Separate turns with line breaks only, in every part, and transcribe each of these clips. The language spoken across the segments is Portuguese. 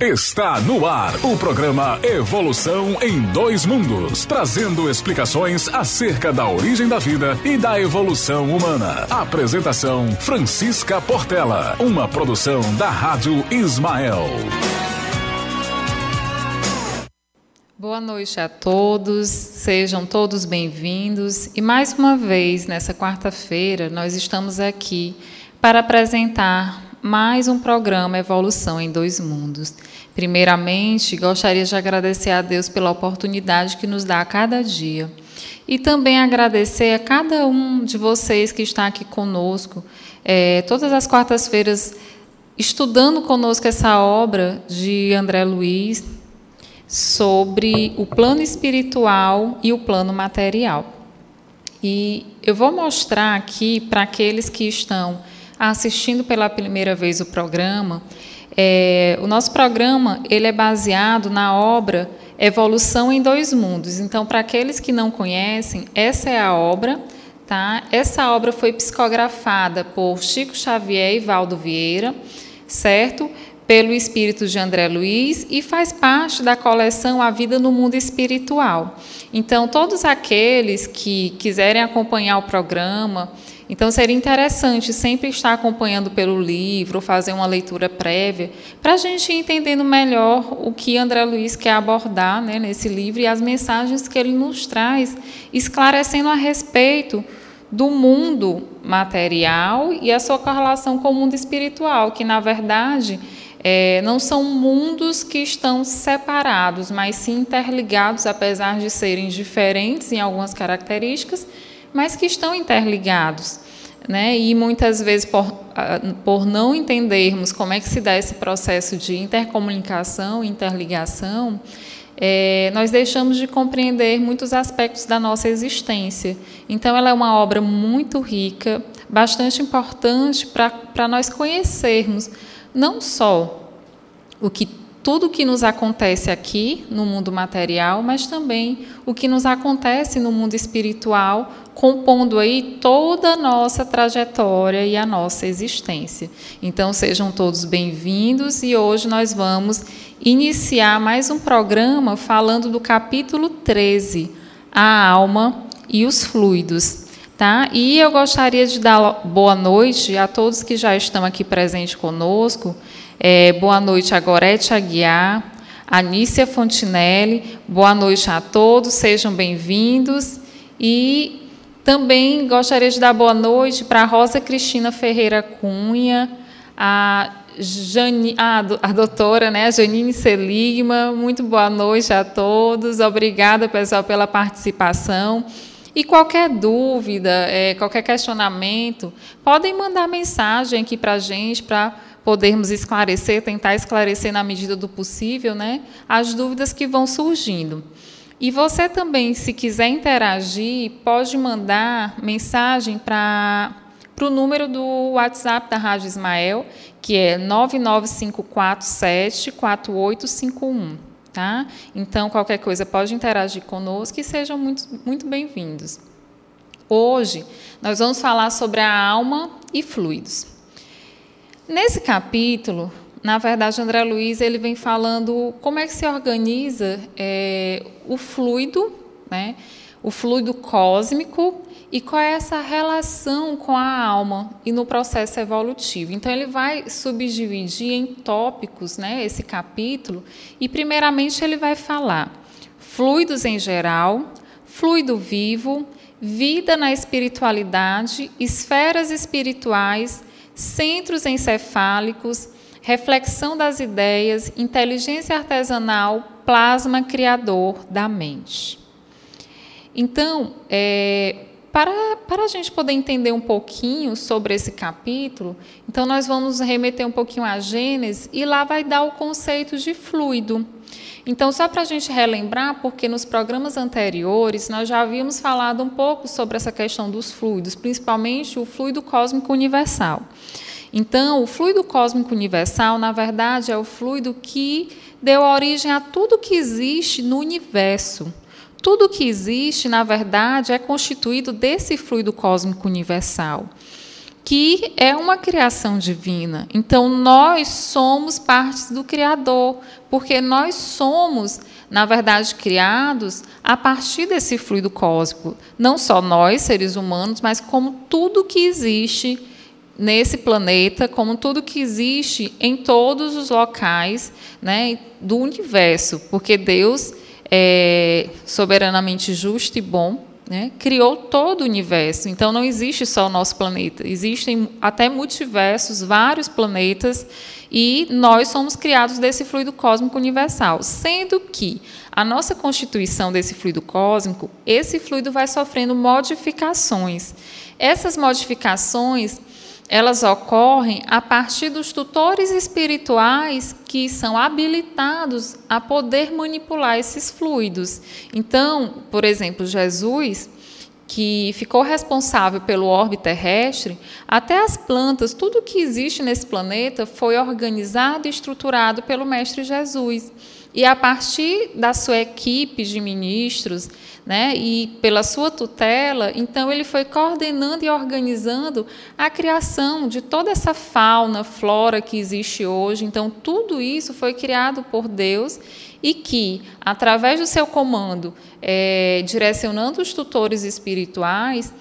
Está no ar o programa Evolução em Dois Mundos, trazendo explicações acerca da origem da vida e da evolução humana. Apresentação Francisca Portela, uma produção da Rádio Ismael.
Boa noite a todos, sejam todos bem-vindos. E mais uma vez, nessa quarta-feira, nós estamos aqui para apresentar mais um programa Evolução em Dois Mundos. Primeiramente, gostaria de agradecer a Deus pela oportunidade que nos dá a cada dia. E também agradecer a cada um de vocês que está aqui conosco, é, todas as quartas-feiras, estudando conosco essa obra de André Luiz sobre o plano espiritual e o plano material. E eu vou mostrar aqui para aqueles que estão assistindo pela primeira vez o programa, é, o nosso programa ele é baseado na obra Evolução em Dois Mundos. Então, para aqueles que não conhecem, essa é a obra. Tá? Essa obra foi psicografada por Chico Xavier e Valdo Vieira, certo? Pelo espírito de André Luiz e faz parte da coleção A Vida no Mundo Espiritual. Então, todos aqueles que quiserem acompanhar o programa, então, seria interessante sempre estar acompanhando pelo livro, fazer uma leitura prévia, para a gente ir entendendo melhor o que André Luiz quer abordar né, nesse livro e as mensagens que ele nos traz, esclarecendo a respeito do mundo material e a sua correlação com o mundo espiritual, que, na verdade, é, não são mundos que estão separados, mas sim interligados, apesar de serem diferentes em algumas características mas que estão interligados. Né? E muitas vezes, por, por não entendermos como é que se dá esse processo de intercomunicação, interligação, é, nós deixamos de compreender muitos aspectos da nossa existência. Então, ela é uma obra muito rica, bastante importante para nós conhecermos não só o que tudo o que nos acontece aqui no mundo material, mas também o que nos acontece no mundo espiritual, compondo aí toda a nossa trajetória e a nossa existência. Então sejam todos bem-vindos e hoje nós vamos iniciar mais um programa falando do capítulo 13, a alma e os fluidos. Tá? E eu gostaria de dar boa noite a todos que já estão aqui presentes conosco. É, boa noite a Gorete Aguiar, Anícia Fontinelli, boa noite a todos, sejam bem-vindos. E também gostaria de dar boa noite para Rosa Cristina Ferreira Cunha, a, Jani, a, a doutora né, a Janine Seligma, muito boa noite a todos, obrigada, pessoal, pela participação. E qualquer dúvida, é, qualquer questionamento, podem mandar mensagem aqui para a gente, para podermos esclarecer, tentar esclarecer na medida do possível, né, as dúvidas que vão surgindo. E você também, se quiser interagir, pode mandar mensagem para para o número do WhatsApp da Rádio Ismael, que é 995474851. Tá? Então, qualquer coisa pode interagir conosco e sejam muito, muito bem-vindos. Hoje, nós vamos falar sobre a alma e fluidos. Nesse capítulo, na verdade, André Luiz ele vem falando como é que se organiza é, o fluido, né, o fluido cósmico e qual é essa relação com a alma e no processo evolutivo. Então, ele vai subdividir em tópicos né, esse capítulo e, primeiramente, ele vai falar fluidos em geral, fluido vivo, vida na espiritualidade, esferas espirituais centros encefálicos, reflexão das ideias, inteligência artesanal, plasma criador da mente. Então, é, para, para a gente poder entender um pouquinho sobre esse capítulo, então nós vamos remeter um pouquinho à Gênesis e lá vai dar o conceito de fluido. Então, só para a gente relembrar, porque nos programas anteriores nós já havíamos falado um pouco sobre essa questão dos fluidos, principalmente o fluido cósmico universal. Então, o fluido cósmico universal, na verdade, é o fluido que deu origem a tudo que existe no universo. Tudo que existe, na verdade, é constituído desse fluido cósmico universal. que é uma criação divina. Então, nós somos partes do Criador, porque nós somos, na verdade, criados a partir desse fluido cósmico. Não só nós, seres humanos, mas como tudo que existe nesse planeta, como tudo que existe em todos os locais né, do universo, porque Deus é soberanamente justo e bom né, criou todo o universo. Então, não existe só o nosso planeta. Existem até multiversos, vários planetas, e nós somos criados desse fluido cósmico universal. Sendo que a nossa constituição desse fluido cósmico, esse fluido vai sofrendo modificações. Essas modificações elas ocorrem a partir dos tutores espirituais que são habilitados a poder manipular esses fluidos. Então, por exemplo, Jesus, que ficou responsável pelo orbe terrestre, até as plantas, tudo que existe nesse planeta foi organizado e estruturado pelo Mestre Jesus. E a partir da sua equipe de ministros, né, e pela sua tutela, então ele foi coordenando e organizando a criação de toda essa fauna, flora que existe hoje. Então, tudo isso foi criado por Deus e que, através do seu comando, é, direcionando os tutores espirituais,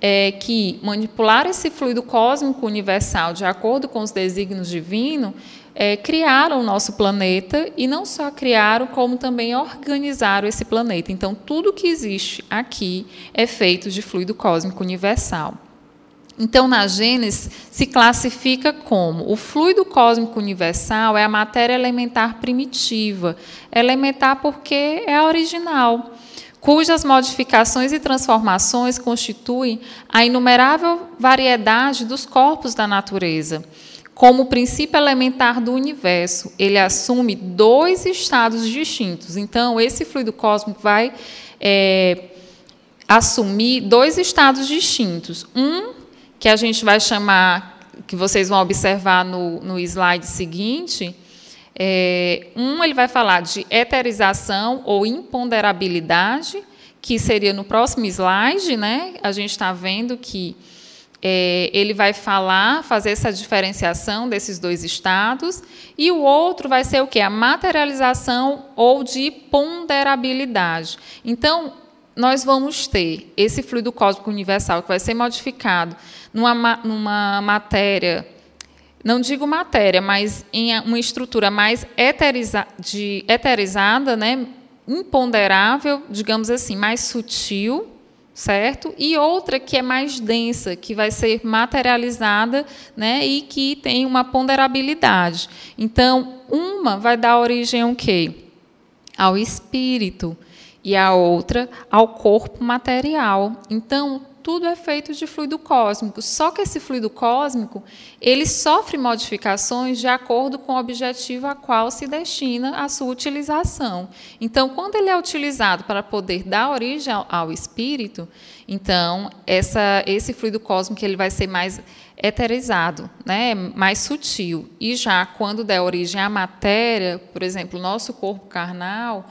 é, que manipular esse fluido cósmico universal de acordo com os desígnios divinos, é, criaram o nosso planeta e não só criaram, como também organizaram esse planeta. Então, tudo que existe aqui é feito de fluido cósmico universal. Então, na Gênesis, se classifica como o fluido cósmico universal é a matéria elementar primitiva. Elementar porque é a original, cujas modificações e transformações constituem a inumerável variedade dos corpos da natureza como princípio elementar do universo, ele assume dois estados distintos. Então, esse fluido cósmico vai é, assumir dois estados distintos. Um, que a gente vai chamar, que vocês vão observar no, no slide seguinte, é, um, ele vai falar de eterização ou imponderabilidade, que seria no próximo slide, né? A gente está vendo que é, ele vai falar, fazer essa diferenciação desses dois estados, e o outro vai ser o que? A materialização ou de ponderabilidade. Então, nós vamos ter esse fluido cósmico universal que vai ser modificado numa, numa matéria, não digo matéria, mas em uma estrutura mais eteriza, de, eterizada, né, imponderável, digamos assim, mais sutil, certo? E outra que é mais densa, que vai ser materializada, né, e que tem uma ponderabilidade. Então, uma vai dar origem ao quê? Ao espírito e a outra ao corpo material. Então, tudo é feito de fluido cósmico. Só que esse fluido cósmico, ele sofre modificações de acordo com o objetivo a qual se destina a sua utilização. Então, quando ele é utilizado para poder dar origem ao, espírito, então essa, esse fluido cósmico ele vai ser mais eterizado, né, mais sutil. E já quando der origem à matéria, por exemplo, o nosso corpo carnal,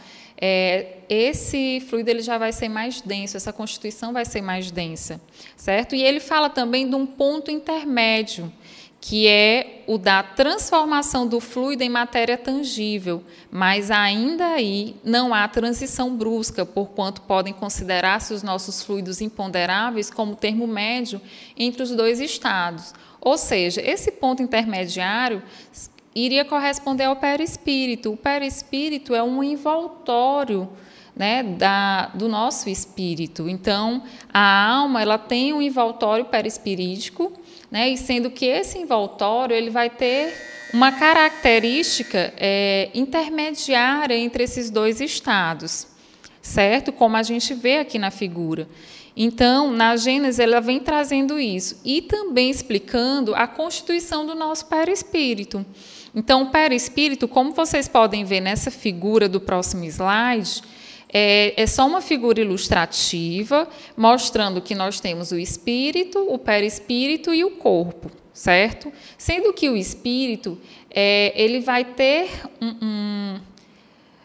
é, esse fluido ele já vai ser mais denso, essa constituição vai ser mais densa, certo? E ele fala também de um ponto intermédio, que é o da transformação do fluido em matéria tangível, mas ainda aí não há transição brusca, porquanto podem considerar-se os nossos fluidos imponderáveis como termo médio entre os dois estados. Ou seja, esse ponto intermediário iria corresponder ao perispírito. O perispírito é um envoltório né, da, do nosso espírito. Então, a alma ela tem um envoltório perispirítico, né, e sendo que esse envoltório ele vai ter uma característica é, intermediária entre esses dois estados, certo? Como a gente vê aqui na figura. Então, na Gênesis, ela vem trazendo isso e também explicando a constituição do nosso perispírito. Então, o perispírito, como vocês podem ver nessa figura do próximo slide, é, é, só uma figura ilustrativa, mostrando que nós temos o espírito, o perispírito e o corpo, certo? Sendo que o espírito, é, ele vai ter um, um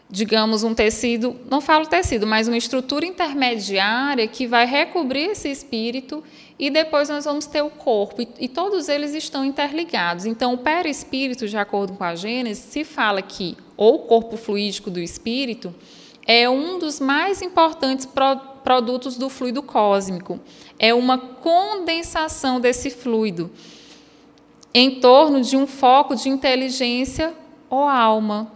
digamos, um tecido, não falo tecido, mas uma estrutura intermediária que vai recobrir esse espírito e depois nós vamos ter o corpo. E, e todos eles estão interligados. Então, o perispírito, de acordo com a Gênesis, se fala que ou o corpo fluídico do espírito é um dos mais importantes pro, produtos do fluido cósmico. É uma condensação desse fluido em torno de um foco de inteligência ou alma,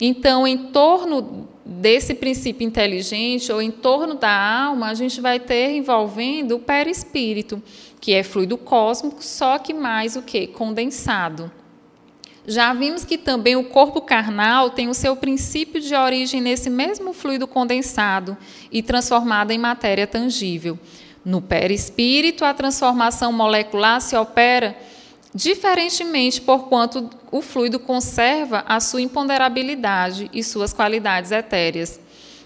então, em torno desse princípio inteligente, ou em torno da alma, a gente vai ter envolvendo o perispírito, que é fluido cósmico, só que mais o que? Condensado. Já vimos que também o corpo carnal tem o seu princípio de origem nesse mesmo fluido condensado e transformado em matéria tangível. No perispírito, a transformação molecular se opera diferentemente porquanto o fluido conserva a sua imponderabilidade e suas qualidades etéreas.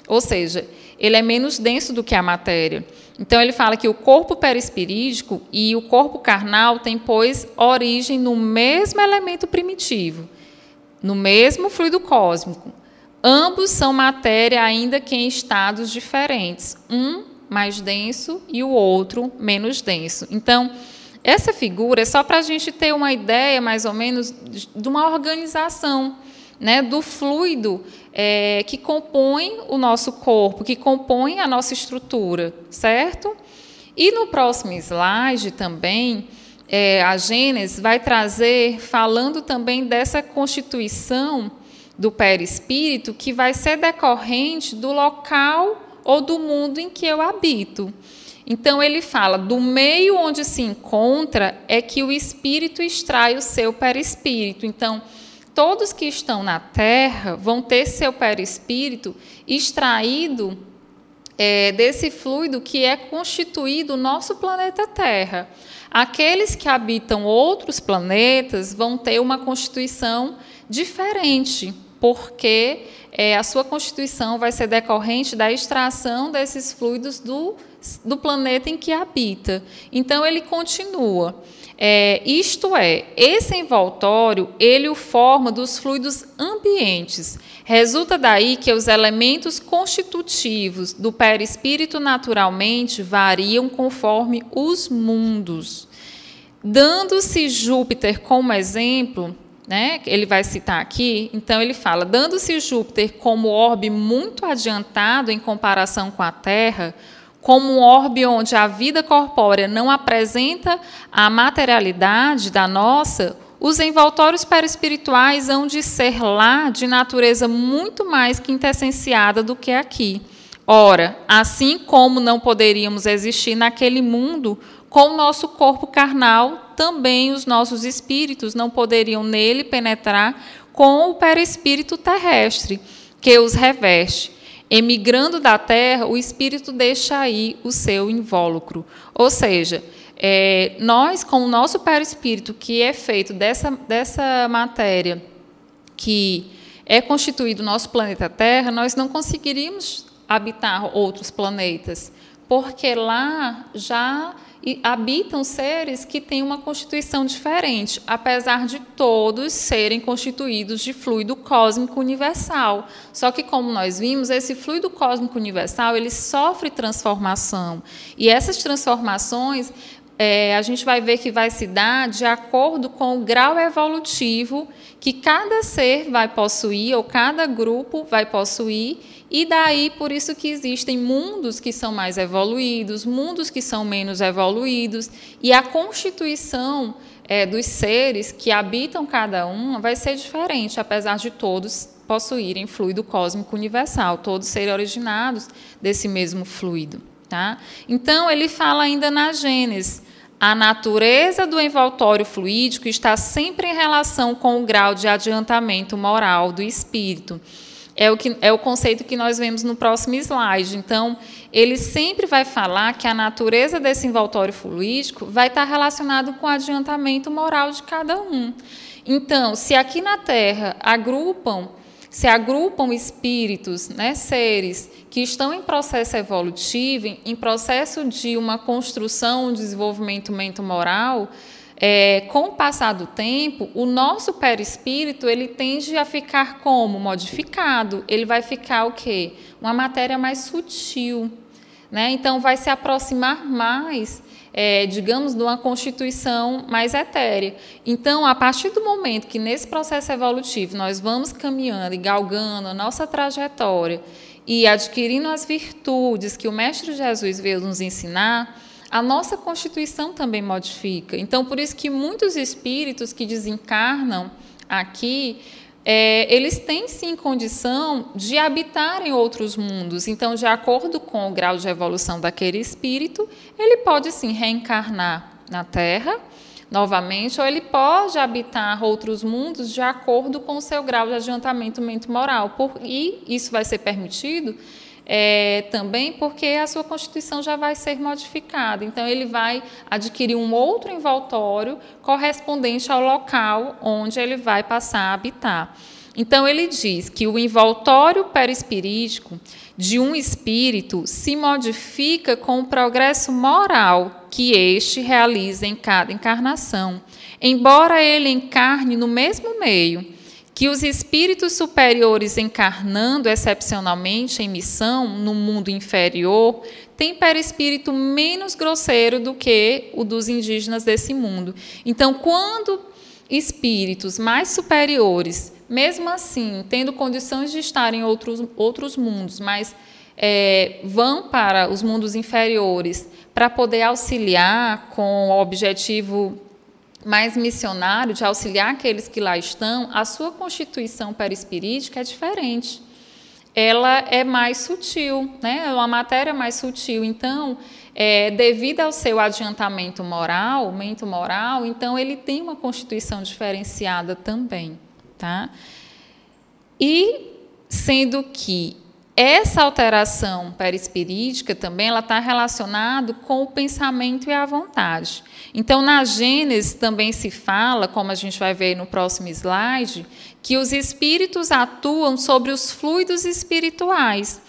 Ou seja, ele é menos denso do que a matéria. Então ele fala que o corpo perispirídico e o corpo carnal têm, pois, origem no mesmo elemento primitivo, no mesmo fluido cósmico. Ambos são matéria, ainda que em estados diferentes, um mais denso e o outro menos denso. Então, essa figura é só para a gente ter uma ideia, mais ou menos, de uma organização né, do fluido é, que compõe o nosso corpo, que compõe a nossa estrutura, certo? E no próximo slide também, é, a Gênesis vai trazer, falando também dessa constituição do perispírito, que vai ser decorrente do local ou do mundo em que eu habito. Então ele fala: do meio onde se encontra é que o espírito extrai o seu perispírito. Então, todos que estão na Terra vão ter seu perispírito extraído é, desse fluido que é constituído o nosso planeta Terra. Aqueles que habitam outros planetas vão ter uma constituição diferente, porque é, a sua constituição vai ser decorrente da extração desses fluidos do, do planeta em que habita. Então, ele continua. É, isto é, esse envoltório, ele o forma dos fluidos ambientes. Resulta daí que os elementos constitutivos do perispírito naturalmente variam conforme os mundos. Dando-se Júpiter como exemplo, né, ele vai citar aqui, então ele fala: dando-se Júpiter como orbe muito adiantado em comparação com a Terra, como um orbe onde a vida corpórea não apresenta a materialidade da nossa, os envoltórios perispirituais hão de ser lá de natureza muito mais quintessenciada do que aqui. Ora, assim como não poderíamos existir naquele mundo com o nosso corpo carnal, também os nossos espíritos não poderiam nele penetrar com o perispírito terrestre, que os reveste. Emigrando da terra, o espírito deixa aí o seu invólucro. Ou seja, é, nós, com o nosso perispírito, que é feito dessa, dessa matéria que é constituído o nosso planeta Terra, nós não conseguiríamos habitar outros planetas, porque lá já e habitam seres que têm uma constituição diferente, apesar de todos serem constituídos de fluido cósmico universal. Só que, como nós vimos, esse fluido cósmico universal ele sofre transformação. E essas transformações é, a gente vai ver que vai se dar de acordo com o grau evolutivo que cada ser vai possuir, ou cada grupo vai possuir, e daí por isso que existem mundos que são mais evoluídos, mundos que são menos evoluídos, e a constituição é, dos seres que habitam cada um vai ser diferente, apesar de todos possuírem fluido cósmico universal, todos serem originados desse mesmo fluido. Tá? Então, ele fala ainda na Gênesis a natureza do envoltório fluídico está sempre em relação com o grau de adiantamento moral do espírito. É o, que, é o conceito que nós vemos no próximo slide. Então, ele sempre vai falar que a natureza desse envoltório fluídico vai estar relacionado com o adiantamento moral de cada um. Então, se aqui na Terra agrupam se agrupam espíritos, né, seres que estão em processo evolutivo, em processo de uma construção, um desenvolvimento moral, é, com o passar do tempo, o nosso perispírito ele tende a ficar como modificado. Ele vai ficar o quê? Uma matéria mais sutil, né? Então vai se aproximar mais, é, digamos, de uma constituição mais etérea. Então, a partir do momento que nesse processo evolutivo nós vamos caminhando e galgando a nossa trajetória e adquirindo as virtudes que o Mestre Jesus veio nos ensinar a nossa constituição também modifica. Então, por isso que muitos espíritos que desencarnam aqui, é, eles têm sim condição de habitar em outros mundos. Então, de acordo com o grau de evolução daquele espírito, ele pode sim reencarnar na Terra novamente, ou ele pode habitar outros mundos de acordo com o seu grau de adiantamento mente moral. Por, e isso vai ser permitido é, também porque a sua constituição já vai ser modificada. Então, ele vai adquirir um outro envoltório correspondente ao local onde ele vai passar a habitar. Então, ele diz que o envoltório perispirítico de um espírito se modifica com o progresso moral que este realiza em cada encarnação, embora ele encarne no mesmo meio que os espíritos superiores encarnando excepcionalmente em missão no mundo inferior têm perispírito menos grosseiro do que o dos indígenas desse mundo. Então, quando espíritos mais superiores, mesmo assim, tendo condições de estar em outros, outros mundos, mas é, vão para os mundos inferiores para poder auxiliar com o objetivo mais missionário, de auxiliar aqueles que lá estão, a sua constituição perispirítica é diferente. Ela é mais sutil, né? é uma matéria mais sutil. Então, é, devido ao seu adiantamento moral, mento moral, então ele tem uma constituição diferenciada também. Tá? E sendo que essa alteração perispirítica também ela está relacionada com o pensamento e a vontade. Então, na Gênesis também se fala, como a gente vai ver no próximo slide, que os espíritos atuam sobre os fluidos espirituais,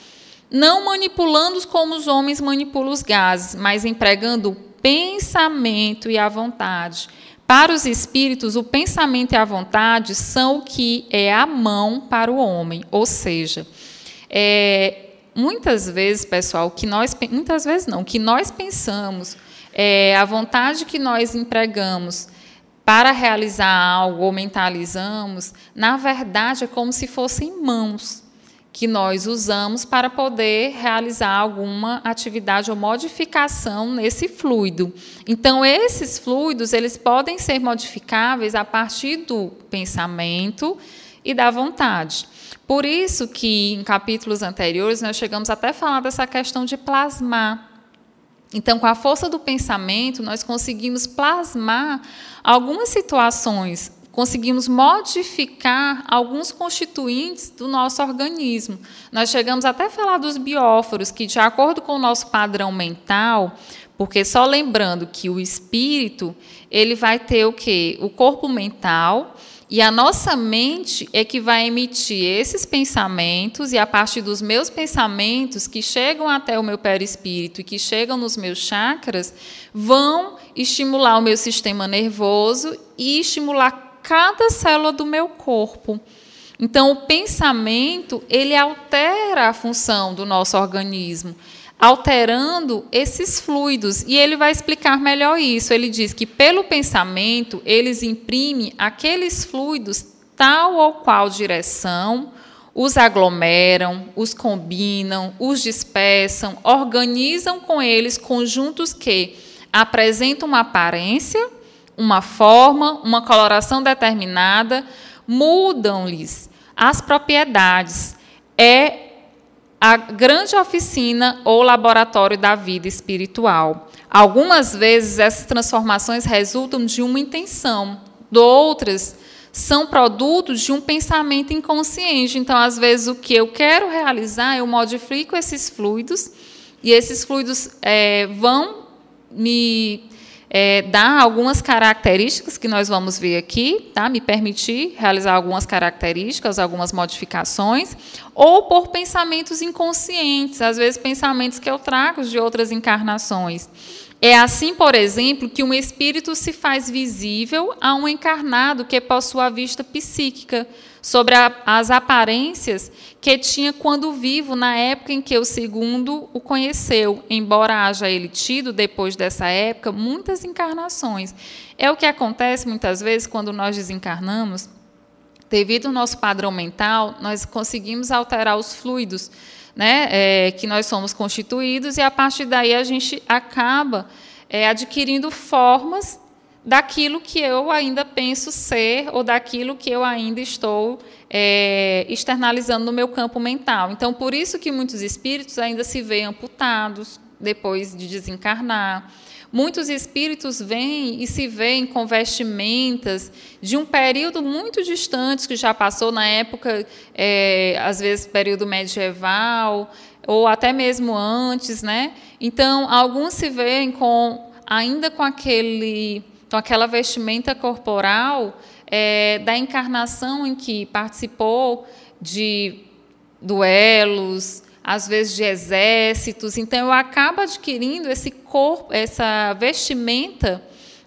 não manipulando-os como os homens manipulam os gases, mas empregando o pensamento e a vontade. Para os espíritos, o pensamento e a vontade são o que é a mão para o homem, ou seja, é, muitas vezes, pessoal, que nós muitas vezes não, que nós pensamos, é, a vontade que nós empregamos para realizar algo ou mentalizamos, na verdade é como se fossem mãos que nós usamos para poder realizar alguma atividade ou modificação nesse fluido. Então esses fluidos, eles podem ser modificáveis a partir do pensamento e da vontade. Por isso que em capítulos anteriores nós chegamos até a falar dessa questão de plasmar. Então, com a força do pensamento, nós conseguimos plasmar algumas situações, conseguimos modificar alguns constituintes do nosso organismo. Nós chegamos até a falar dos bióforos, que, de acordo com o nosso padrão mental, porque só lembrando que o espírito ele vai ter o quê? O corpo mental e a nossa mente é que vai emitir esses pensamentos, e a partir dos meus pensamentos, que chegam até o meu perispírito e que chegam nos meus chakras, vão estimular o meu sistema nervoso e estimular cada célula do meu corpo. Então, o pensamento, ele altera a função do nosso organismo alterando esses fluidos. E ele vai explicar melhor isso. Ele diz que, pelo pensamento, eles imprimem aqueles fluidos tal ou qual direção, os aglomeram, os combinam, os dispersam, organizam com eles conjuntos que apresentam uma aparência, uma forma, uma coloração determinada, mudam-lhes as propriedades. É a grande oficina ou laboratório da vida espiritual. Algumas vezes essas transformações resultam de uma intenção, outras são produtos de um pensamento inconsciente. Então, às vezes, o que eu quero realizar, eu modifico esses fluidos e esses fluidos é, vão me é, dar algumas características que nós vamos ver aqui, tá? me permitir realizar algumas características, algumas modificações, ou por pensamentos inconscientes, às vezes pensamentos que eu trago de outras encarnações. É assim, por exemplo, que um espírito se faz visível a um encarnado que possui a vista psíquica sobre a, as aparências que tinha quando vivo, na época em que o segundo o conheceu, embora haja ele tido, depois dessa época, muitas encarnações. É o que acontece muitas vezes quando nós desencarnamos. Devido ao nosso padrão mental, nós conseguimos alterar os fluidos né, é, que nós somos constituídos, e a partir daí a gente acaba é, adquirindo formas daquilo que eu ainda penso ser ou daquilo que eu ainda estou é, externalizando no meu campo mental. Então, por isso que muitos espíritos ainda se veem amputados depois de desencarnar. Muitos espíritos vêm e se veem com vestimentas de um período muito distante que já passou na época, é, às vezes período medieval ou até mesmo antes, né? Então alguns se veem com ainda com aquele, com aquela vestimenta corporal é, da encarnação em que participou de duelos, às vezes de exércitos. Então, eu acabo adquirindo esse corpo, essa vestimenta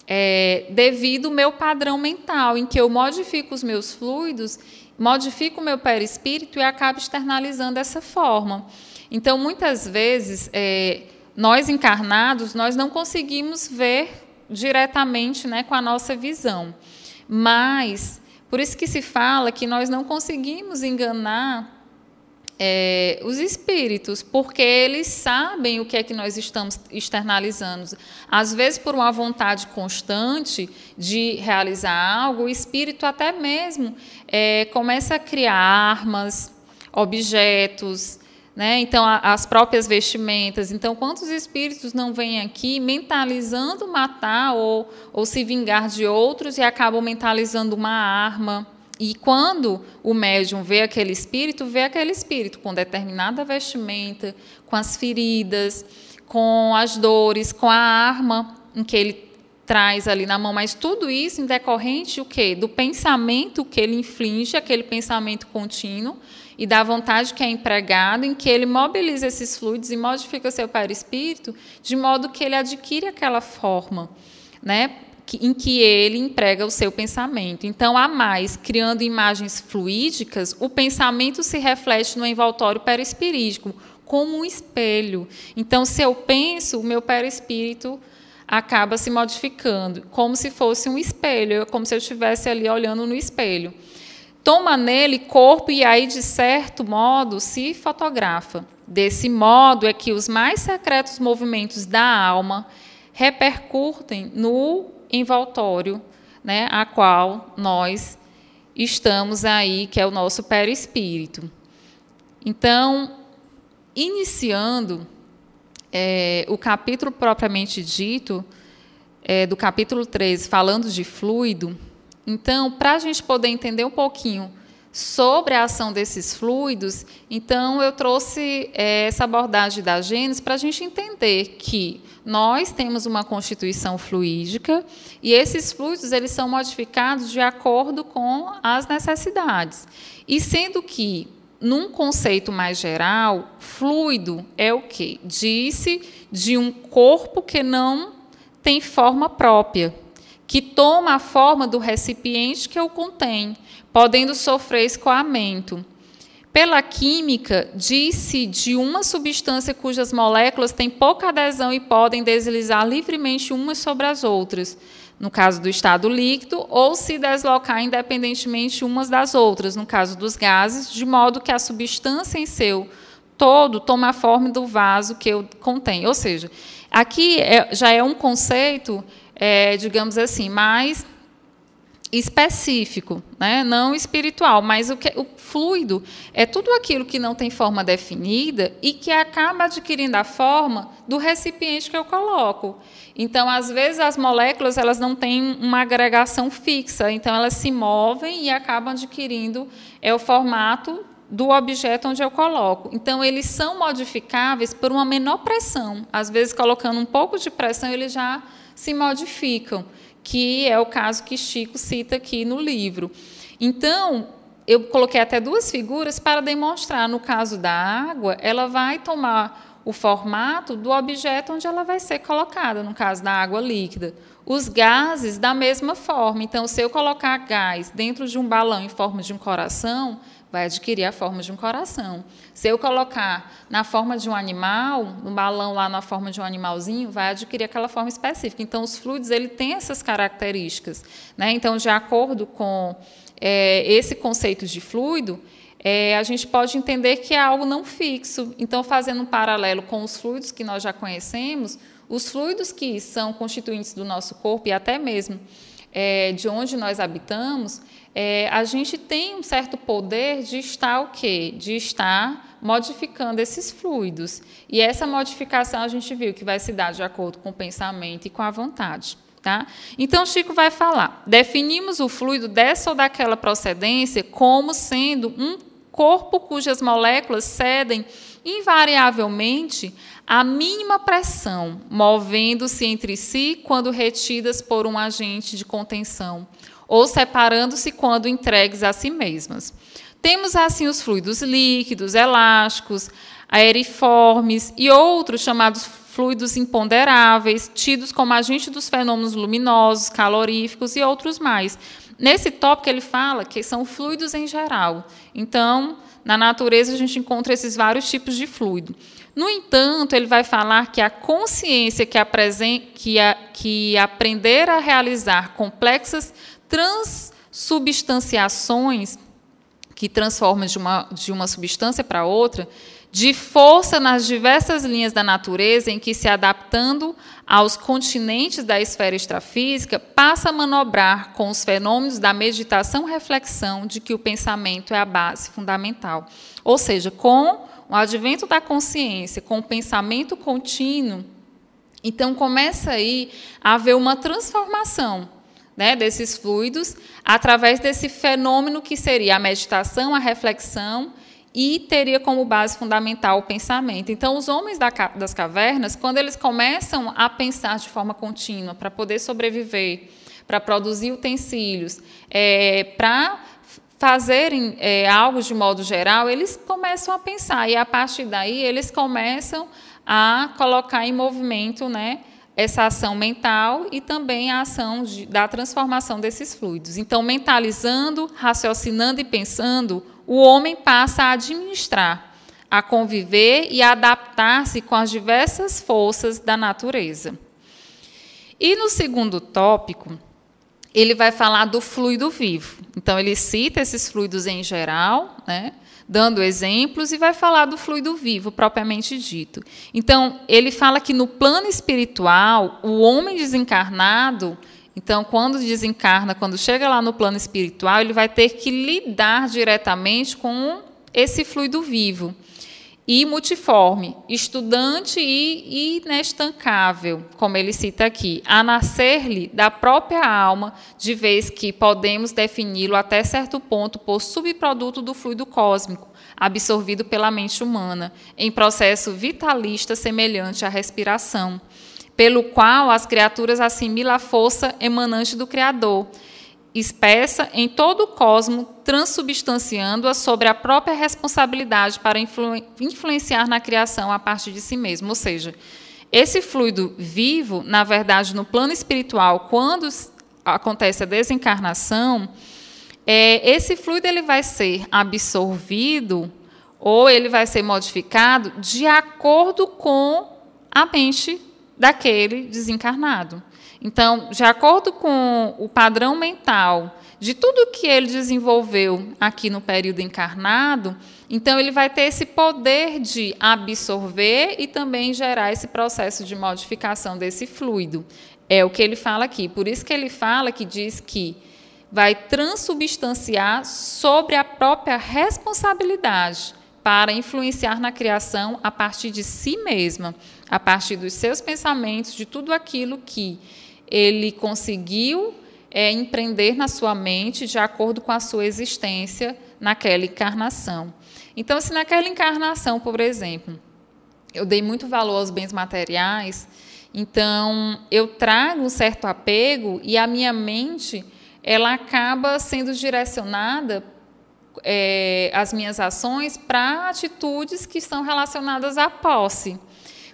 é, devido ao meu padrão mental, em que eu modifico os meus fluidos, modifico o meu perispírito e acabo externalizando dessa forma. Então, muitas vezes, é, nós encarnados, nós não conseguimos ver diretamente né, com a nossa visão. Mas, por isso que se fala que nós não conseguimos enganar é, os espíritos, porque eles sabem o que é que nós estamos externalizando. Às vezes, por uma vontade constante de realizar algo, o espírito até mesmo é, começa a criar armas, objetos, né? Então, a, as próprias vestimentas. Então, quantos espíritos não vêm aqui mentalizando matar ou, ou se vingar de outros e acabam mentalizando uma arma? E quando o médium vê aquele espírito, vê aquele espírito com determinada vestimenta, com as feridas, com as dores, com a arma em que ele traz ali na mão, mas tudo isso em decorrente o quê? Do pensamento que ele inflige, aquele pensamento contínuo, e da vontade que é empregado, em que ele mobiliza esses fluidos e modifica seu perispírito, de modo que ele adquire aquela forma, né? em que ele emprega o seu pensamento. Então, a mais, criando imagens fluídicas, o pensamento se reflete no envoltório perispirítico, como um espelho. Então, se eu penso, o meu perispírito acaba se modificando, como se fosse um espelho, como se eu estivesse ali olhando no espelho. Toma nele corpo e aí, de certo modo, se fotografa. Desse modo é que os mais secretos movimentos da alma repercutem no envoltório, né, a qual nós estamos aí, que é o nosso perispírito. Então, iniciando é, o capítulo propriamente dito, é, do capítulo 13, falando de fluido, então, para a gente poder entender um pouquinho sobre a ação desses fluidos, então eu trouxe é, essa abordagem da Gênesis para a gente entender que nós temos uma constituição fluídica e esses fluidos eles são modificados de acordo com as necessidades. E sendo que num conceito mais geral, fluido é o que disse de um corpo que não tem forma própria, que toma a forma do recipiente que o contém, podendo sofrer escoamento. Pela química, diz-se de uma substância cujas moléculas têm pouca adesão e podem deslizar livremente umas sobre as outras, no caso do estado líquido, ou se deslocar independentemente umas das outras, no caso dos gases, de modo que a substância em seu todo toma a forma do vaso que o contém. Ou seja, aqui é, já é um conceito é, digamos assim, mais específico, né? não espiritual, mas o, que, o fluido é tudo aquilo que não tem forma definida e que acaba adquirindo a forma do recipiente que eu coloco. Então, às vezes, as moléculas elas não têm uma agregação fixa, então elas se movem e acabam adquirindo é o formato do objeto onde eu coloco. Então, eles são modificáveis por uma menor pressão. Às vezes, colocando um pouco de pressão, ele já se modificam, que é o caso que Chico cita aqui no livro. Então, eu coloquei até duas figuras para demonstrar. No caso da água, ela vai tomar o formato do objeto onde ela vai ser colocada, no caso da água líquida. Os gases, da mesma forma. Então, se eu colocar gás dentro de um balão em forma de um coração, vai adquirir a forma de um coração. Se eu colocar na forma de um animal, um balão lá na forma de um animalzinho, vai adquirir aquela forma específica. Então, os fluidos ele tem essas características. Né? Então, de acordo com é, esse conceito de fluido, é, a gente pode entender que é algo não fixo. Então, fazendo um paralelo com os fluidos que nós já conhecemos, os fluidos que são constituintes do nosso corpo e até mesmo é, de onde nós habitamos, é, a gente tem um certo poder de estar o quê? De estar modificando esses fluidos. E essa modificação a gente viu que vai se dar de acordo com o pensamento e com a vontade. Tá? Então, Chico vai falar: definimos o fluido dessa ou daquela procedência como sendo um corpo cujas moléculas cedem invariavelmente à mínima pressão, movendo-se entre si quando retidas por um agente de contenção, ou separando-se quando entregues a si mesmas. Temos assim os fluidos líquidos, elásticos, aeriformes e outros chamados fluidos imponderáveis, tidos como agente dos fenômenos luminosos, caloríficos e outros mais. Nesse tópico, ele fala que são fluidos em geral. Então, na natureza, a gente encontra esses vários tipos de fluido. No entanto, ele vai falar que a consciência que, que, a, que aprender a realizar complexas transubstanciações, que transformam de uma, de uma substância para outra, de força nas diversas linhas da natureza em que, se adaptando aos continentes da esfera extrafísica, passa a manobrar com os fenômenos da meditação-reflexão de que o pensamento é a base fundamental. Ou seja, com o advento da consciência, com o pensamento contínuo, então começa aí a haver uma transformação né, desses fluidos através desse fenômeno que seria a meditação, a reflexão e teria como base fundamental o pensamento. Então, os homens das cavernas, quando eles começam a pensar de forma contínua para poder sobreviver, para produzir utensílios, é, para fazerem é, algo de modo geral, eles começam a pensar e a partir daí eles começam a colocar em movimento, né? Essa ação mental e também a ação de, da transformação desses fluidos. Então, mentalizando, raciocinando e pensando, o homem passa a administrar, a conviver e a adaptar-se com as diversas forças da natureza. E no segundo tópico, ele vai falar do fluido vivo. Então, ele cita esses fluidos em geral, né? Dando exemplos e vai falar do fluido vivo propriamente dito. Então, ele fala que no plano espiritual, o homem desencarnado, então, quando desencarna, quando chega lá no plano espiritual, ele vai ter que lidar diretamente com esse fluido vivo e multiforme, estudante e inestancável, como ele cita aqui, a nascer-lhe da própria alma, de vez que podemos defini-lo até certo ponto por subproduto do fluido cósmico, absorvido pela mente humana, em processo vitalista semelhante à respiração, pelo qual as criaturas assimilam a força emanante do Criador espessa em todo o cosmo, transubstanciando-a sobre a própria responsabilidade para influ influenciar na criação a partir de si mesmo. Ou seja, esse fluido vivo, na verdade, no plano espiritual, quando acontece a desencarnação, é, esse fluido ele vai ser absorvido ou ele vai ser modificado de acordo com a mente daquele desencarnado. Então, de acordo com o padrão mental de tudo que ele desenvolveu aqui no período encarnado, então ele vai ter esse poder de absorver e também gerar esse processo de modificação desse fluido. É o que ele fala aqui. Por isso que ele fala que diz que vai transubstanciar sobre a própria responsabilidade para influenciar na criação a partir de si mesma, a partir dos seus pensamentos, de tudo aquilo que ele conseguiu é, empreender na sua mente de acordo com a sua existência naquela encarnação. Então, se naquela encarnação, por exemplo, eu dei muito valor aos bens materiais, então eu trago um certo apego e a minha mente ela acaba sendo direcionada é, as minhas ações para atitudes que estão relacionadas à posse.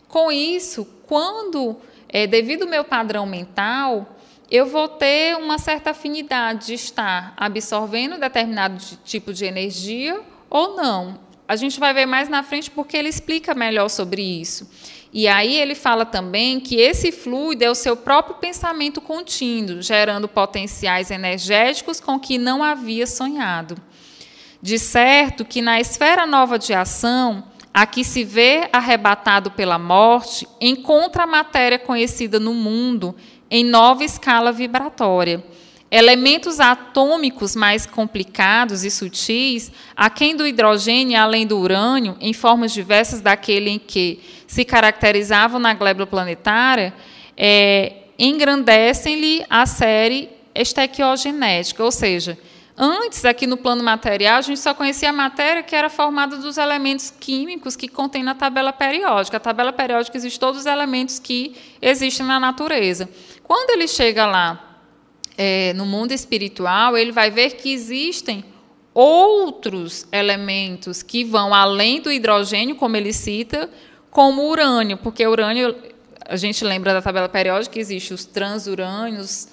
Com isso, quando, é, devido ao meu padrão mental, eu vou ter uma certa afinidade de estar absorvendo determinado tipo de energia ou não. A gente vai ver mais na frente porque ele explica melhor sobre isso. E aí ele fala também que esse fluido é o seu próprio pensamento contínuo, gerando potenciais energéticos com que não havia sonhado. De certo que na esfera nova de ação, a que se vê arrebatado pela morte, encontra a matéria conhecida no mundo em nova escala vibratória. Elementos atômicos mais complicados e sutis, aquém do hidrogênio além do urânio, em formas diversas daquele em que se caracterizavam na glébula planetária, é, engrandecem-lhe a série estequiogenética, ou seja, Antes, aqui no plano material, a gente só conhecia a matéria que era formada dos elementos químicos que contém na tabela periódica. A tabela periódica existe todos os elementos que existem na natureza. Quando ele chega lá é, no mundo espiritual, ele vai ver que existem outros elementos que vão além do hidrogênio, como ele cita, como urânio, porque o urânio, a gente lembra da tabela periódica, existe os transurânios,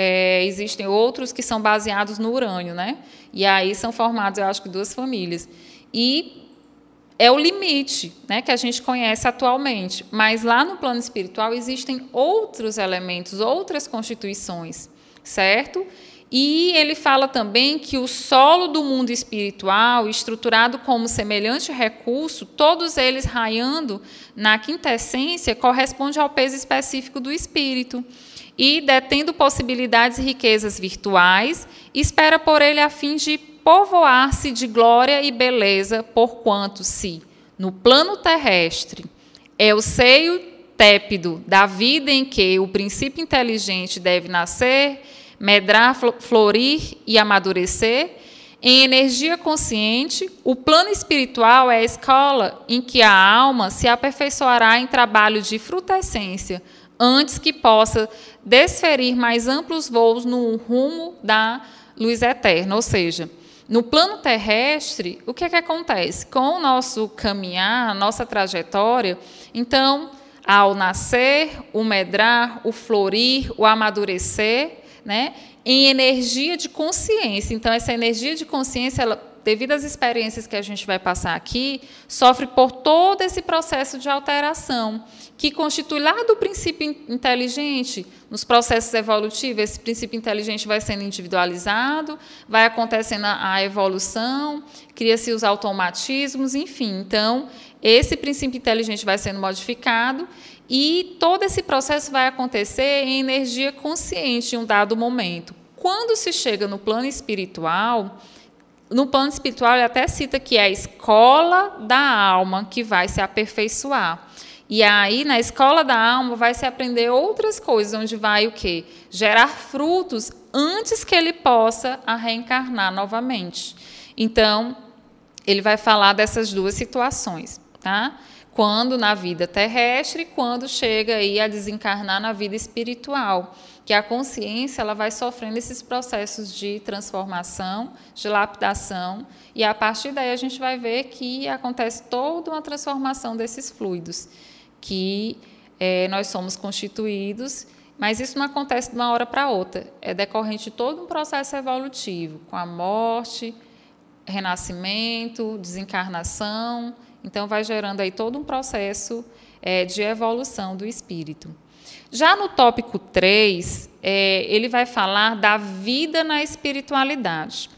é, existem outros que são baseados no urânio, né? E aí são formados, eu acho que duas famílias. E é o limite, né, que a gente conhece atualmente. Mas lá no plano espiritual existem outros elementos, outras constituições, certo? E ele fala também que o solo do mundo espiritual, estruturado como semelhante recurso, todos eles raiando na quintessência, corresponde ao peso específico do espírito e, detendo possibilidades e riquezas virtuais, espera por ele a fim de povoar-se de glória e beleza, porquanto se, no plano terrestre, é o seio tépido da vida em que o princípio inteligente deve nascer, medrar, florir e amadurecer, em energia consciente, o plano espiritual é a escola em que a alma se aperfeiçoará em trabalho de frutescência, antes que possa desferir mais amplos voos no rumo da luz eterna. Ou seja, no plano terrestre, o que, é que acontece? Com o nosso caminhar, nossa trajetória, então, ao nascer, o medrar, o florir, o amadurecer, né, em energia de consciência. Então, essa energia de consciência, ela, devido às experiências que a gente vai passar aqui, sofre por todo esse processo de alteração que constitui lá do princípio inteligente, nos processos evolutivos, esse princípio inteligente vai sendo individualizado, vai acontecendo a evolução, cria-se os automatismos, enfim. Então, esse princípio inteligente vai sendo modificado e todo esse processo vai acontecer em energia consciente em um dado momento. Quando se chega no plano espiritual, no plano espiritual ele até cita que é a escola da alma que vai se aperfeiçoar. E aí, na escola da alma, vai se aprender outras coisas, onde vai o quê? Gerar frutos antes que ele possa reencarnar novamente. Então, ele vai falar dessas duas situações, tá? Quando na vida terrestre, quando chega aí a desencarnar na vida espiritual, que a consciência ela vai sofrendo esses processos de transformação, de lapidação, e a partir daí a gente vai ver que acontece toda uma transformação desses fluidos que é, nós somos constituídos, mas isso não acontece de uma hora para outra. É decorrente de todo um processo evolutivo, com a morte, renascimento, desencarnação. Então, vai gerando aí todo um processo é, de evolução do espírito. Já no tópico 3, é, ele vai falar da vida na espiritualidade.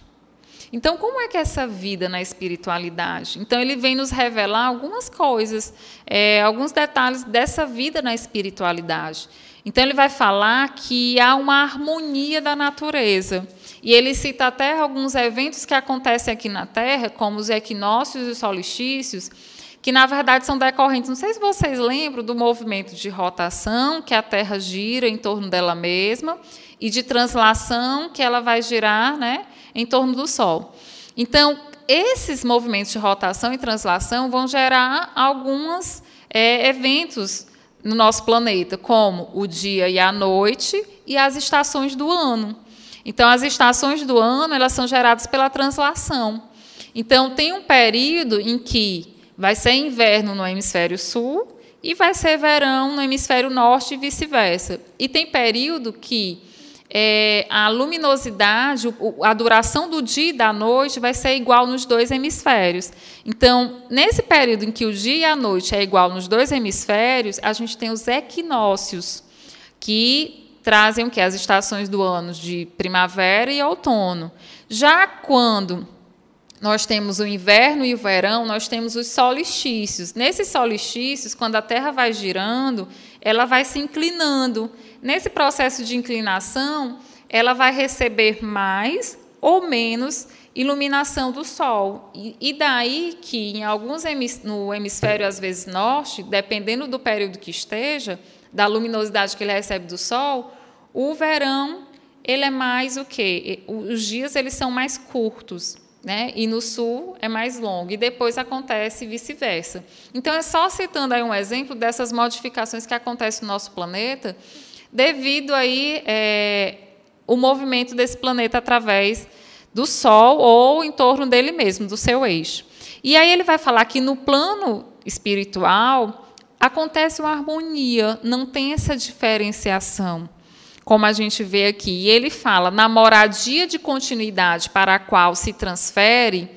Então, como é que é essa vida na espiritualidade? Então, ele vem nos revelar algumas coisas, é, alguns detalhes dessa vida na espiritualidade. Então, ele vai falar que há uma harmonia da natureza. E ele cita até alguns eventos que acontecem aqui na Terra, como os equinócios e os solstícios, que na verdade são decorrentes. Não sei se vocês lembram do movimento de rotação, que a Terra gira em torno dela mesma, e de translação, que ela vai girar, né? em torno do Sol. Então, esses movimentos de rotação e translação vão gerar alguns é, eventos no nosso planeta, como o dia e a noite e as estações do ano. Então, as estações do ano elas são geradas pela translação. Então, tem um período em que vai ser inverno no hemisfério sul e vai ser verão no hemisfério norte e vice-versa. E tem período que é, a luminosidade, a duração do dia e da noite vai ser igual nos dois hemisférios. Então, nesse período em que o dia e a noite é igual nos dois hemisférios, a gente tem os equinócios, que trazem o que? As estações do ano de primavera e outono. Já quando nós temos o inverno e o verão, nós temos os solstícios. Nesses solstícios, quando a Terra vai girando, ela vai se inclinando. Nesse processo de inclinação, ela vai receber mais ou menos iluminação do Sol. E, e daí que em alguns hemis, no hemisfério às vezes norte, dependendo do período que esteja, da luminosidade que ele recebe do Sol, o verão ele é mais o quê? Os dias eles são mais curtos. Né? E no sul é mais longo, e depois acontece vice-versa. Então, é só citando aí um exemplo dessas modificações que acontecem no nosso planeta, devido aí é, o movimento desse planeta através do Sol ou em torno dele mesmo, do seu eixo. E aí ele vai falar que no plano espiritual acontece uma harmonia, não tem essa diferenciação, como a gente vê aqui. E ele fala na moradia de continuidade para a qual se transfere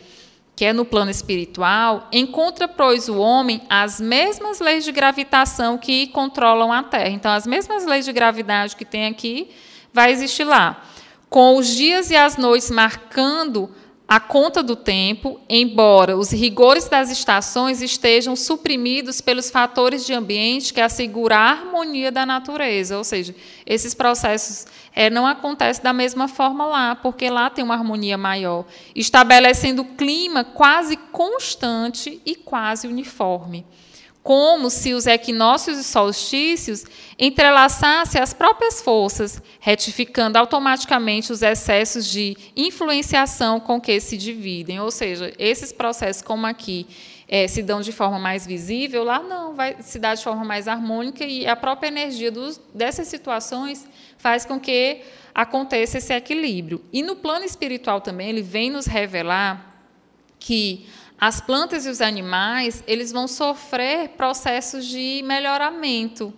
que é no plano espiritual, encontra, pois, o homem as mesmas leis de gravitação que controlam a Terra. Então, as mesmas leis de gravidade que tem aqui, vai existir lá. Com os dias e as noites marcando a conta do tempo, embora os rigores das estações estejam suprimidos pelos fatores de ambiente que asseguram a harmonia da natureza, ou seja, esses processos é, não acontecem da mesma forma lá, porque lá tem uma harmonia maior, estabelecendo clima quase constante e quase uniforme como se os equinócios e solstícios entrelaçassem as próprias forças, retificando automaticamente os excessos de influenciação com que se dividem. Ou seja, esses processos, como aqui, é, se dão de forma mais visível, lá não, vai se dar de forma mais harmônica e a própria energia dos, dessas situações faz com que aconteça esse equilíbrio. E no plano espiritual também, ele vem nos revelar que as plantas e os animais eles vão sofrer processos de melhoramento,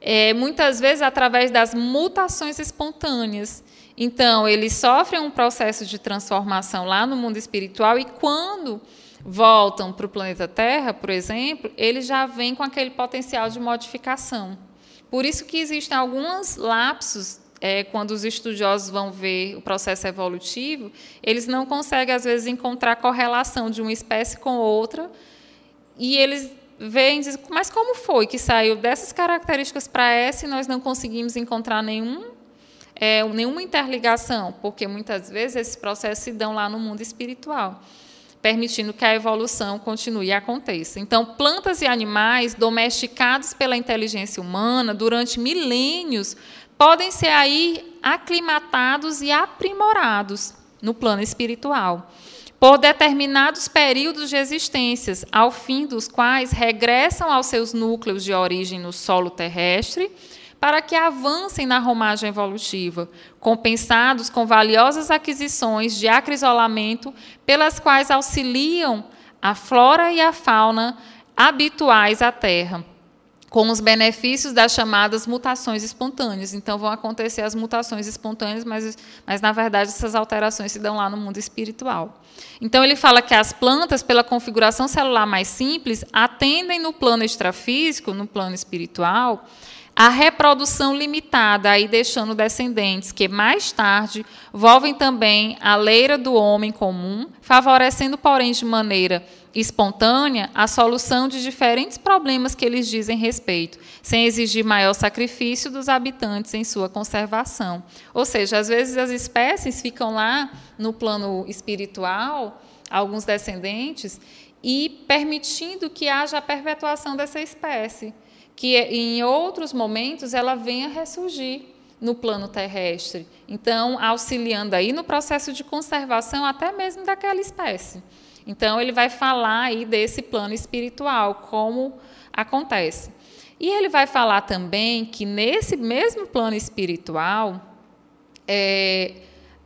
é, muitas vezes através das mutações espontâneas. Então, eles sofrem um processo de transformação lá no mundo espiritual e quando voltam para o planeta Terra, por exemplo, eles já vêm com aquele potencial de modificação. Por isso que existem alguns lapsos é, quando os estudiosos vão ver o processo evolutivo, eles não conseguem, às vezes, encontrar correlação de uma espécie com outra, e eles veem e dizem, mas como foi que saiu dessas características para essa e nós não conseguimos encontrar nenhum, é, nenhuma interligação? Porque, muitas vezes, esses processos se dão lá no mundo espiritual permitindo que a evolução continue e aconteça. Então, plantas e animais domesticados pela inteligência humana durante milênios podem ser aí aclimatados e aprimorados no plano espiritual, por determinados períodos de existências, ao fim dos quais regressam aos seus núcleos de origem no solo terrestre, para que avancem na romagem evolutiva, compensados com valiosas aquisições de acrisolamento, pelas quais auxiliam a flora e a fauna habituais à Terra com os benefícios das chamadas mutações espontâneas. Então, vão acontecer as mutações espontâneas, mas, mas, na verdade, essas alterações se dão lá no mundo espiritual. Então, ele fala que as plantas, pela configuração celular mais simples, atendem no plano extrafísico, no plano espiritual, a reprodução limitada, aí deixando descendentes que mais tarde volvem também à leira do homem comum, favorecendo, porém, de maneira espontânea a solução de diferentes problemas que eles dizem respeito, sem exigir maior sacrifício dos habitantes em sua conservação. Ou seja, às vezes as espécies ficam lá no plano espiritual, alguns descendentes, e permitindo que haja a perpetuação dessa espécie, que em outros momentos ela venha ressurgir no plano terrestre. Então, auxiliando aí no processo de conservação até mesmo daquela espécie. Então, ele vai falar aí desse plano espiritual, como acontece. E ele vai falar também que nesse mesmo plano espiritual, é,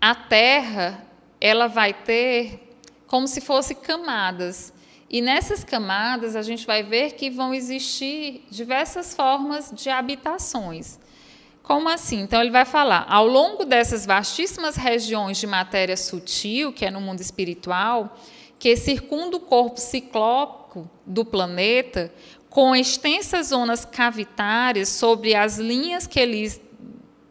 a Terra ela vai ter como se fossem camadas. E nessas camadas a gente vai ver que vão existir diversas formas de habitações. Como assim? Então ele vai falar, ao longo dessas vastíssimas regiões de matéria sutil, que é no mundo espiritual, que circunda o corpo ciclópico do planeta, com extensas zonas cavitárias sobre as linhas que eles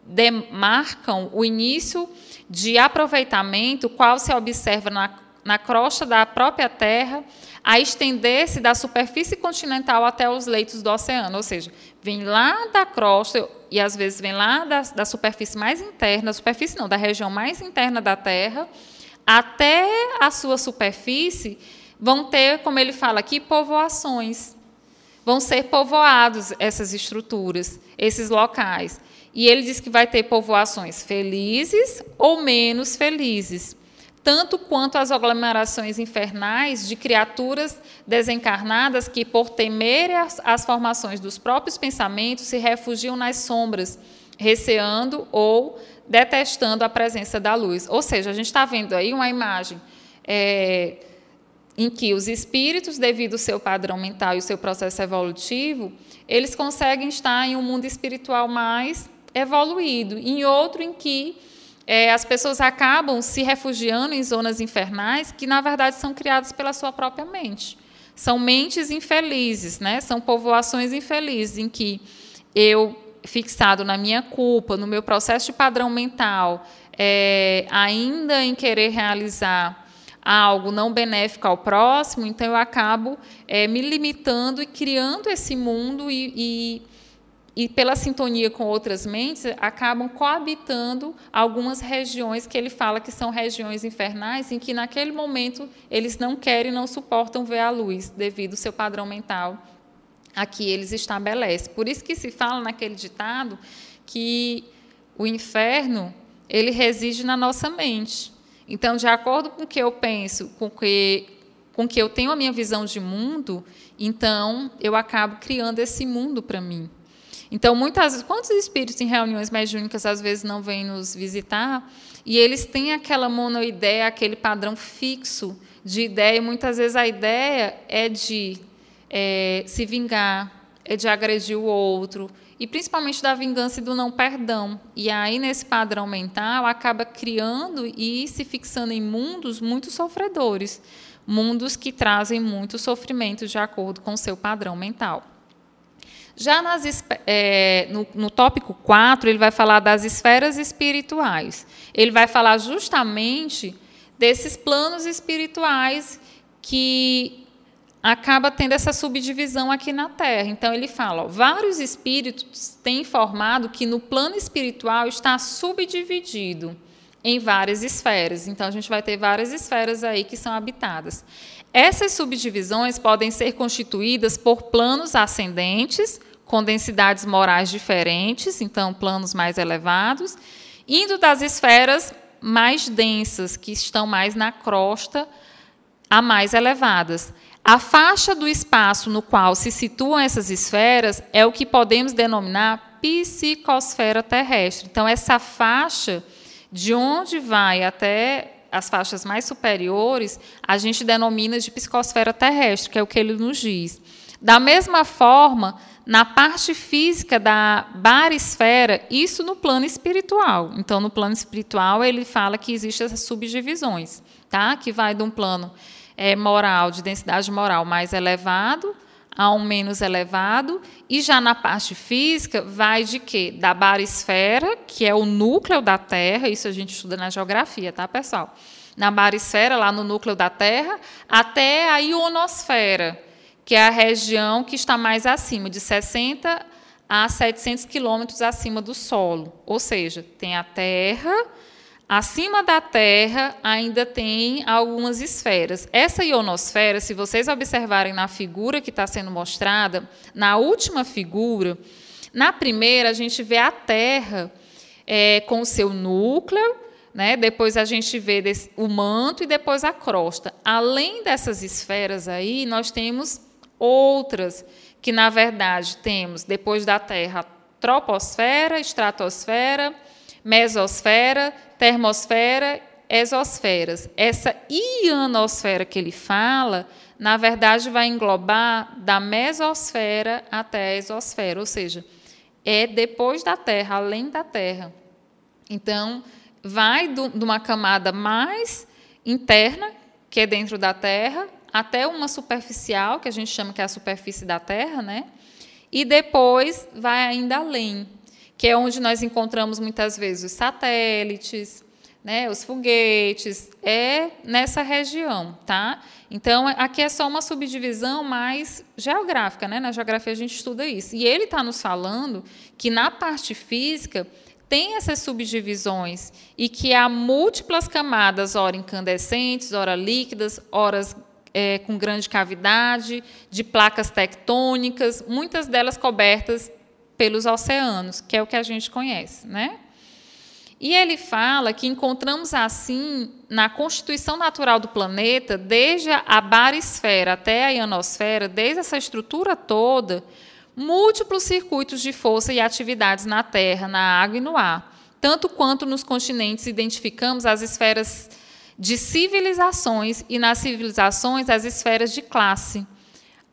demarcam o início de aproveitamento, qual se observa na, na crosta da própria Terra, a estender-se da superfície continental até os leitos do oceano, ou seja, vem lá da crosta e às vezes vem lá da, da superfície mais interna, superfície não, da região mais interna da Terra, até a sua superfície, vão ter, como ele fala aqui, povoações. Vão ser povoados essas estruturas, esses locais. E ele diz que vai ter povoações felizes ou menos felizes tanto quanto as aglomerações infernais de criaturas desencarnadas que, por temerem as, formações dos próprios pensamentos, se refugiam nas sombras, receando ou detestando a presença da luz. Ou seja, a gente está vendo aí uma imagem é, em que os espíritos, devido ao seu padrão mental e o seu processo evolutivo, eles conseguem estar em um mundo espiritual mais evoluído, em outro em que é, as pessoas acabam se refugiando em zonas infernais que, na verdade, são criadas pela sua própria mente. São mentes infelizes, né? são povoações infelizes, em que eu, fixado na minha culpa, no meu processo de padrão mental, é, ainda em querer realizar algo não benéfico ao próximo, então eu acabo é, me limitando e criando esse mundo e, e e pela sintonia com outras mentes, acabam coabitando algumas regiões que ele fala que são regiões infernais, em que naquele momento eles não querem, não suportam ver a luz, devido ao seu padrão mental a que eles estabelecem. Por isso que se fala naquele ditado que o inferno ele reside na nossa mente. Então, de acordo com o que eu penso, com que com que eu tenho a minha visão de mundo, então eu acabo criando esse mundo para mim. Então, muitas vezes, quantos espíritos em reuniões mediúnicas às vezes não vêm nos visitar e eles têm aquela monoideia, aquele padrão fixo de ideia, e muitas vezes a ideia é de é, se vingar, é de agredir o outro, e principalmente da vingança e do não perdão. E aí, nesse padrão mental, acaba criando e se fixando em mundos muito sofredores, mundos que trazem muito sofrimento de acordo com o seu padrão mental. Já nas, é, no, no tópico 4, ele vai falar das esferas espirituais. Ele vai falar justamente desses planos espirituais que acaba tendo essa subdivisão aqui na Terra. Então ele fala, ó, vários espíritos têm informado que no plano espiritual está subdividido em várias esferas. Então a gente vai ter várias esferas aí que são habitadas. Essas subdivisões podem ser constituídas por planos ascendentes, com densidades morais diferentes, então planos mais elevados, indo das esferas mais densas, que estão mais na crosta, a mais elevadas. A faixa do espaço no qual se situam essas esferas é o que podemos denominar psicosfera terrestre. Então, essa faixa, de onde vai até as faixas mais superiores, a gente denomina de psicosfera terrestre, que é o que ele nos diz. Da mesma forma, na parte física da barisfera, isso no plano espiritual. Então, no plano espiritual, ele fala que existem essas subdivisões, tá? que vai de um plano é, moral, de densidade moral mais elevado a um menos elevado, e já na parte física vai de quê? Da barisfera, que é o núcleo da Terra, isso a gente estuda na geografia, tá, pessoal? Na barisfera, lá no núcleo da Terra, até a ionosfera, que é a região que está mais acima, de 60 a 700 quilômetros acima do solo. Ou seja, tem a Terra, Acima da Terra ainda tem algumas esferas. Essa ionosfera, se vocês observarem na figura que está sendo mostrada, na última figura, na primeira a gente vê a Terra é, com o seu núcleo, né? depois a gente vê o manto e depois a crosta. Além dessas esferas aí, nós temos outras que, na verdade, temos, depois da Terra, troposfera, estratosfera, mesosfera, termosfera, exosferas. Essa ionosfera que ele fala, na verdade, vai englobar da mesosfera até a exosfera, ou seja, é depois da Terra, além da Terra. Então, vai do, de uma camada mais interna, que é dentro da Terra, até uma superficial, que a gente chama que é a superfície da Terra, né? E depois vai ainda além, que é onde nós encontramos muitas vezes os satélites, né, os foguetes, é nessa região, tá? Então, aqui é só uma subdivisão mais geográfica, né? Na geografia a gente estuda isso. E ele está nos falando que na parte física tem essas subdivisões e que há múltiplas camadas, ora incandescentes, ora líquidas, horas é, com grande cavidade, de placas tectônicas, muitas delas cobertas pelos oceanos, que é o que a gente conhece, né? E ele fala que encontramos assim na constituição natural do planeta, desde a barisfera até a ionosfera, desde essa estrutura toda, múltiplos circuitos de força e atividades na Terra, na água e no ar. Tanto quanto nos continentes identificamos as esferas de civilizações e nas civilizações as esferas de classe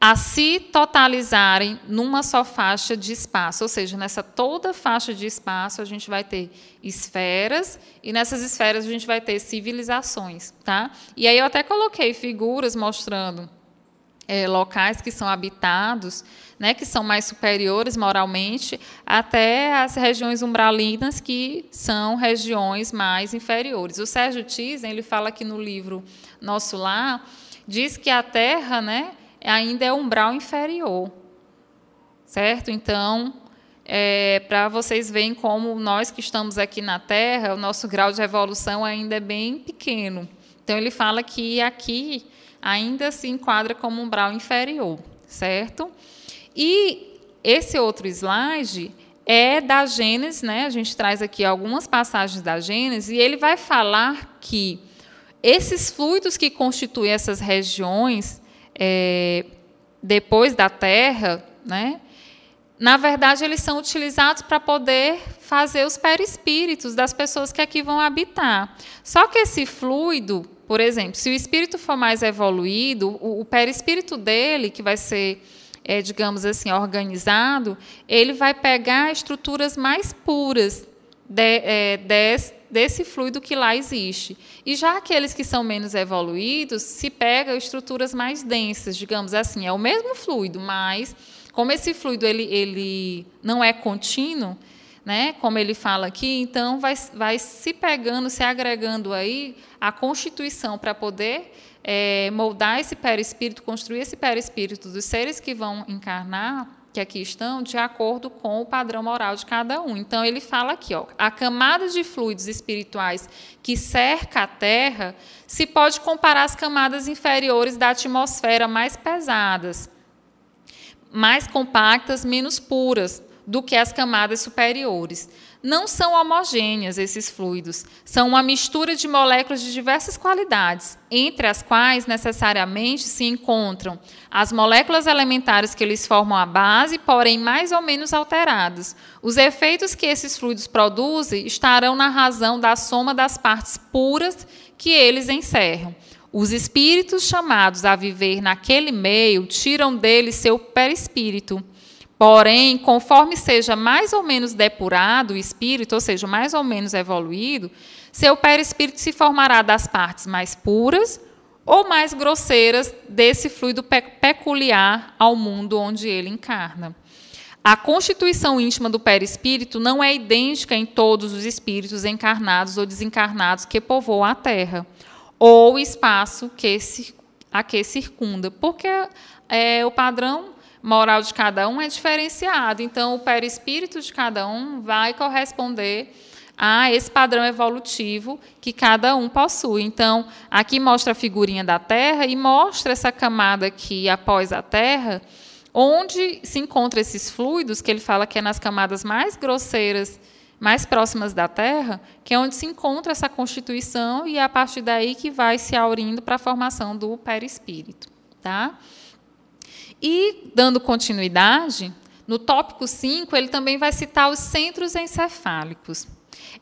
a se totalizarem numa só faixa de espaço, ou seja, nessa toda faixa de espaço a gente vai ter esferas e nessas esferas a gente vai ter civilizações, tá? E aí eu até coloquei figuras mostrando é, locais que são habitados, né, que são mais superiores moralmente, até as regiões umbralinas que são regiões mais inferiores. O Sérgio Thyssen, ele fala aqui no livro Nosso Lar, diz que a Terra, né, ainda é umbral inferior. Certo? Então, é, para vocês verem como nós que estamos aqui na Terra, o nosso grau de evolução ainda é bem pequeno. Então, ele fala que aqui ainda se enquadra como umbral inferior, certo? E esse outro slide é da Gênesis, né? A gente traz aqui algumas passagens da Gênesis e ele vai falar que esses fluidos que constituem essas regiões é, depois da terra, né? na verdade, eles são utilizados para poder fazer os perispíritos das pessoas que aqui vão habitar. Só que esse fluido, por exemplo, se o espírito for mais evoluído, o, o perispírito dele, que vai ser, é, digamos assim, organizado, ele vai pegar estruturas mais puras de, é, desse fluido que lá existe. E já aqueles que são menos evoluídos, se pega estruturas mais densas, digamos assim, é o mesmo fluido, mas como esse fluido ele, ele não é contínuo, né, como ele fala aqui, então vai, vai se pegando, se agregando aí a constituição para poder é, moldar esse perispírito, construir esse perispírito dos seres que vão encarnar que aqui estão de acordo com o padrão moral de cada um. Então ele fala aqui, ó, a camada de fluidos espirituais que cerca a Terra se pode comparar às camadas inferiores da atmosfera mais pesadas, mais compactas, menos puras do que as camadas superiores. Não são homogêneas esses fluidos, são uma mistura de moléculas de diversas qualidades, entre as quais necessariamente se encontram as moléculas elementares que eles formam a base, porém mais ou menos alteradas. Os efeitos que esses fluidos produzem estarão na razão da soma das partes puras que eles encerram. Os espíritos chamados a viver naquele meio tiram dele seu perispírito Porém, conforme seja mais ou menos depurado o espírito, ou seja, mais ou menos evoluído, seu perispírito se formará das partes mais puras ou mais grosseiras desse fluido pe peculiar ao mundo onde ele encarna. A constituição íntima do perispírito não é idêntica em todos os espíritos encarnados ou desencarnados que povoam a Terra, ou o espaço que a que circunda, porque é, o padrão moral de cada um é diferenciado. Então, o perispírito de cada um vai corresponder a esse padrão evolutivo que cada um possui. Então, aqui mostra a figurinha da Terra e mostra essa camada aqui após a Terra, onde se encontram esses fluidos, que ele fala que é nas camadas mais grosseiras, mais próximas da Terra, que é onde se encontra essa constituição e é a partir daí que vai se aurindo para a formação do perispírito. Tá? E, dando continuidade, no tópico 5, ele também vai citar os centros encefálicos.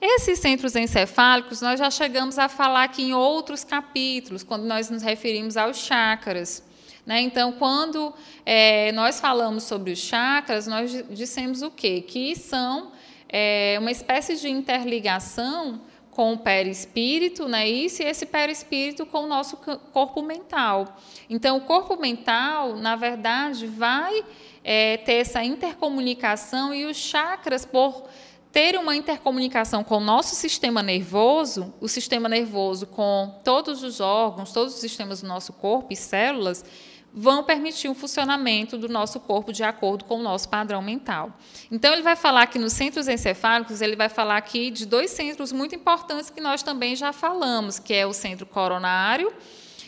Esses centros encefálicos nós já chegamos a falar aqui em outros capítulos, quando nós nos referimos aos chakras. Né? Então, quando é, nós falamos sobre os chakras, nós dissemos o quê? Que são é, uma espécie de interligação com o perispírito, né? Isso e esse perispírito com o nosso corpo mental. Então, o corpo mental, na verdade, vai é, ter essa intercomunicação e os chakras, por ter uma intercomunicação com o nosso sistema nervoso, o sistema nervoso com todos os órgãos, todos os sistemas do nosso corpo e células, vão permitir um funcionamento do nosso corpo de acordo com o nosso padrão mental. Então, ele vai falar que nos centros encefálicos, ele vai falar aqui de dois centros muito importantes que nós também já falamos, que é o centro coronário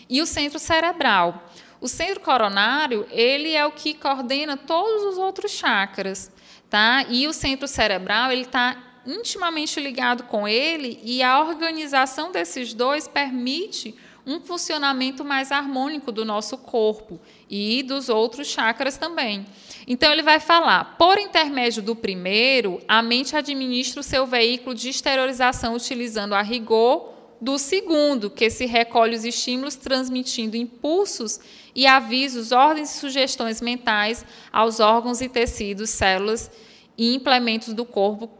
e o centro cerebral. O centro coronário, ele é o que coordena todos os outros chakras, tá? E o centro cerebral, ele está intimamente ligado com ele e a organização desses dois permite um funcionamento mais harmônico do nosso corpo e dos outros chakras também. Então, ele vai falar: por intermédio do primeiro, a mente administra o seu veículo de exteriorização utilizando a rigor do segundo, que se recolhe os estímulos transmitindo impulsos e avisos, ordens e sugestões mentais aos órgãos e tecidos, células e implementos do corpo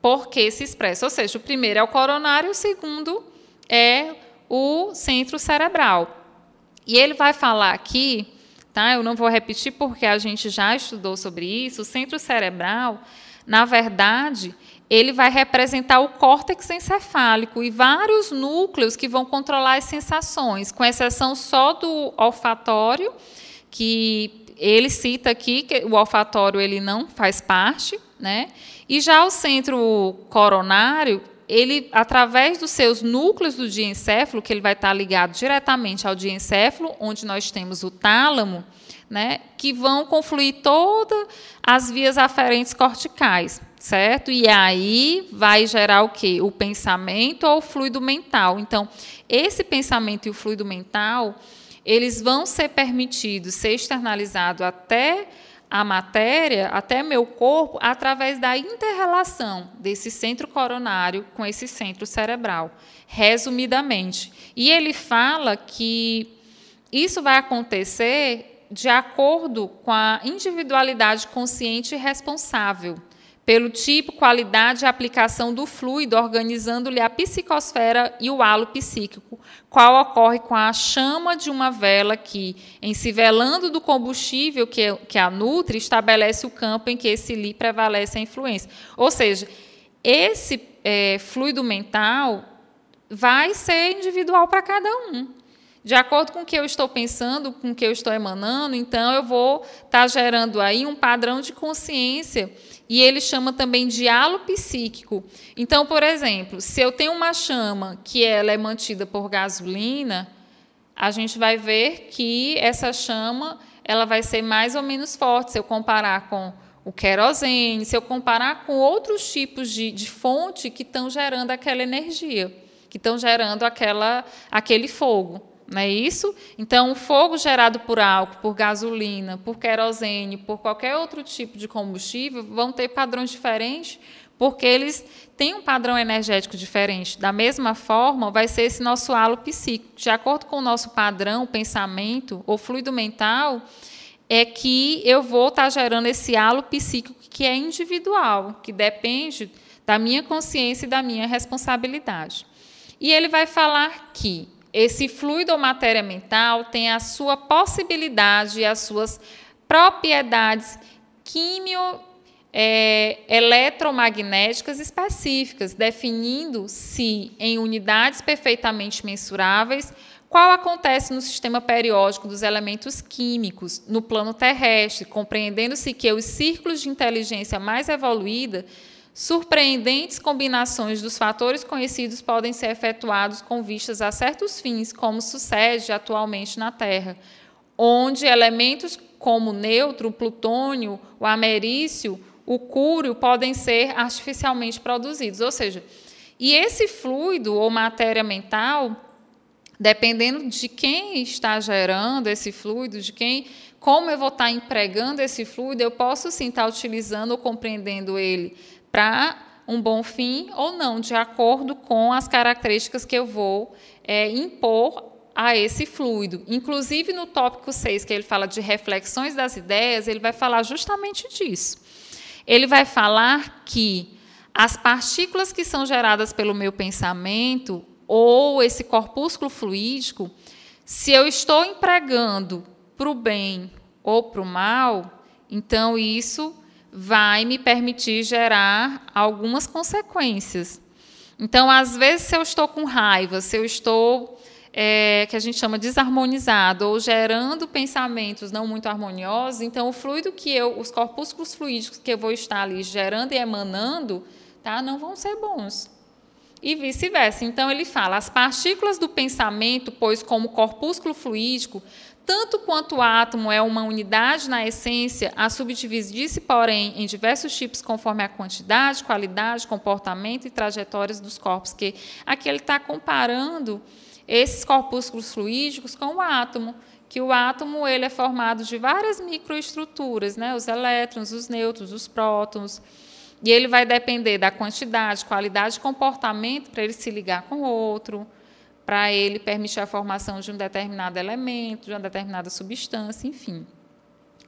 porque se expressa. Ou seja, o primeiro é o coronário, o segundo é o centro cerebral. E ele vai falar aqui, tá? Eu não vou repetir porque a gente já estudou sobre isso. O centro cerebral, na verdade, ele vai representar o córtex encefálico e vários núcleos que vão controlar as sensações, com exceção só do olfatório, que ele cita aqui que o olfatório ele não faz parte, né? E já o centro coronário, ele, através dos seus núcleos do diencéfalo, que ele vai estar ligado diretamente ao diencéfalo, onde nós temos o tálamo, né, que vão confluir todas as vias aferentes corticais, certo? E aí vai gerar o quê? O pensamento ou o fluido mental. Então, esse pensamento e o fluido mental, eles vão ser permitidos ser externalizados até a matéria até meu corpo através da interrelação desse centro coronário com esse centro cerebral, resumidamente. E ele fala que isso vai acontecer de acordo com a individualidade consciente e responsável pelo tipo, qualidade e aplicação do fluido, organizando-lhe a psicosfera e o halo psíquico, qual ocorre com a chama de uma vela que, em se velando do combustível que, que a nutre, estabelece o campo em que esse li prevalece a influência. Ou seja, esse é, fluido mental vai ser individual para cada um. De acordo com o que eu estou pensando, com o que eu estou emanando, então eu vou estar tá gerando aí um padrão de consciência e ele chama também de halo psíquico. Então, por exemplo, se eu tenho uma chama que ela é mantida por gasolina, a gente vai ver que essa chama ela vai ser mais ou menos forte se eu comparar com o querosene, se eu comparar com outros tipos de, de fonte que estão gerando aquela energia, que estão gerando aquela, aquele fogo. Não é isso? Então, o fogo gerado por álcool, por gasolina, por querosene, por qualquer outro tipo de combustível, vão ter padrões diferentes, porque eles têm um padrão energético diferente. Da mesma forma, vai ser esse nosso halo psíquico. De acordo com o nosso padrão, pensamento ou fluido mental, é que eu vou estar gerando esse halo psíquico que é individual, que depende da minha consciência e da minha responsabilidade. E ele vai falar que esse fluido ou matéria mental tem a sua possibilidade e as suas propriedades químio é, eletromagnéticas específicas, definindo se em unidades perfeitamente mensuráveis qual acontece no sistema periódico dos elementos químicos no plano terrestre, compreendendo-se que os círculos de inteligência mais evoluída Surpreendentes combinações dos fatores conhecidos podem ser efetuados com vistas a certos fins, como sucede atualmente na Terra, onde elementos como o neutro, o plutônio, o americio, o cúrio podem ser artificialmente produzidos. Ou seja, e esse fluido ou matéria mental, dependendo de quem está gerando esse fluido, de quem, como eu vou estar empregando esse fluido, eu posso sim estar utilizando ou compreendendo ele para um bom fim ou não, de acordo com as características que eu vou é, impor a esse fluido. Inclusive, no tópico 6, que ele fala de reflexões das ideias, ele vai falar justamente disso. Ele vai falar que as partículas que são geradas pelo meu pensamento, ou esse corpúsculo fluídico, se eu estou empregando para o bem ou para o mal, então isso vai me permitir gerar algumas consequências. Então, às vezes, se eu estou com raiva, se eu estou, é, que a gente chama desarmonizado, ou gerando pensamentos não muito harmoniosos, então o fluido que eu, os corpúsculos fluídicos que eu vou estar ali gerando e emanando, tá, não vão ser bons. E vice-versa. Então, ele fala: as partículas do pensamento, pois, como corpúsculo fluídico, tanto quanto o átomo é uma unidade na essência, a subdividir-se, porém, em diversos tipos conforme a quantidade, qualidade, comportamento e trajetórias dos corpos, que aqui ele está comparando esses corpúsculos fluídicos com o átomo, que o átomo ele é formado de várias microestruturas, né? os elétrons, os nêutrons, os prótons, e ele vai depender da quantidade, qualidade comportamento para ele se ligar com o outro, para ele permitir a formação de um determinado elemento, de uma determinada substância, enfim.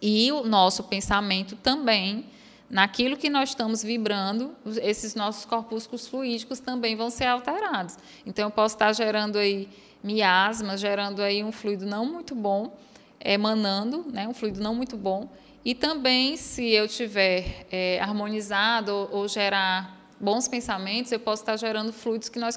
E o nosso pensamento também, naquilo que nós estamos vibrando, esses nossos corpúsculos fluídicos também vão ser alterados. Então, eu posso estar gerando aí miasmas, gerando aí um fluido não muito bom, emanando, né, um fluido não muito bom. E também, se eu tiver é, harmonizado ou, ou gerar bons pensamentos, eu posso estar gerando fluidos que nós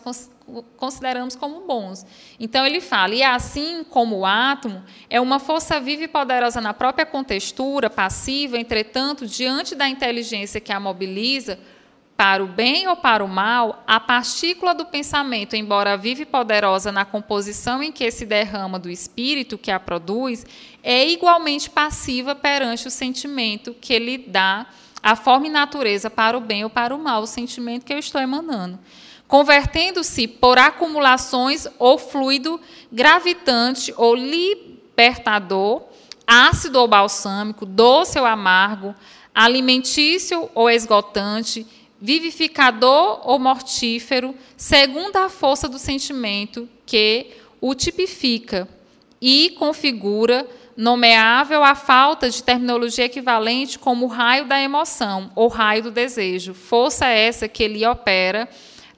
consideramos como bons. Então ele fala, e assim como o átomo é uma força viva e poderosa na própria contextura, passiva, entretanto, diante da inteligência que a mobiliza, para o bem ou para o mal, a partícula do pensamento, embora viva e poderosa na composição em que se derrama do espírito que a produz, é igualmente passiva perante o sentimento que lhe dá a forma e natureza para o bem ou para o mal, o sentimento que eu estou emanando. Convertendo-se por acumulações ou fluido gravitante ou libertador, ácido ou balsâmico, doce ou amargo, alimentício ou esgotante, vivificador ou mortífero, segundo a força do sentimento que o tipifica e configura nomeável a falta de terminologia equivalente como raio da emoção ou raio do desejo. Força essa que ele opera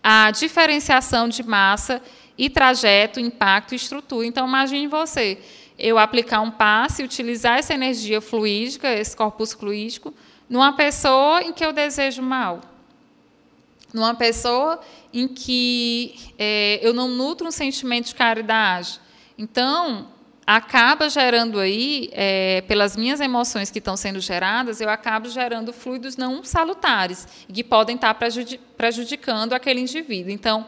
a diferenciação de massa e trajeto, impacto e estrutura. Então, imagine você, eu aplicar um passe, utilizar essa energia fluídica, esse corpus fluídico, numa pessoa em que eu desejo mal. Numa pessoa em que é, eu não nutro um sentimento de caridade. Então, acaba gerando aí, é, pelas minhas emoções que estão sendo geradas, eu acabo gerando fluidos não salutares, que podem estar prejudicando aquele indivíduo. Então,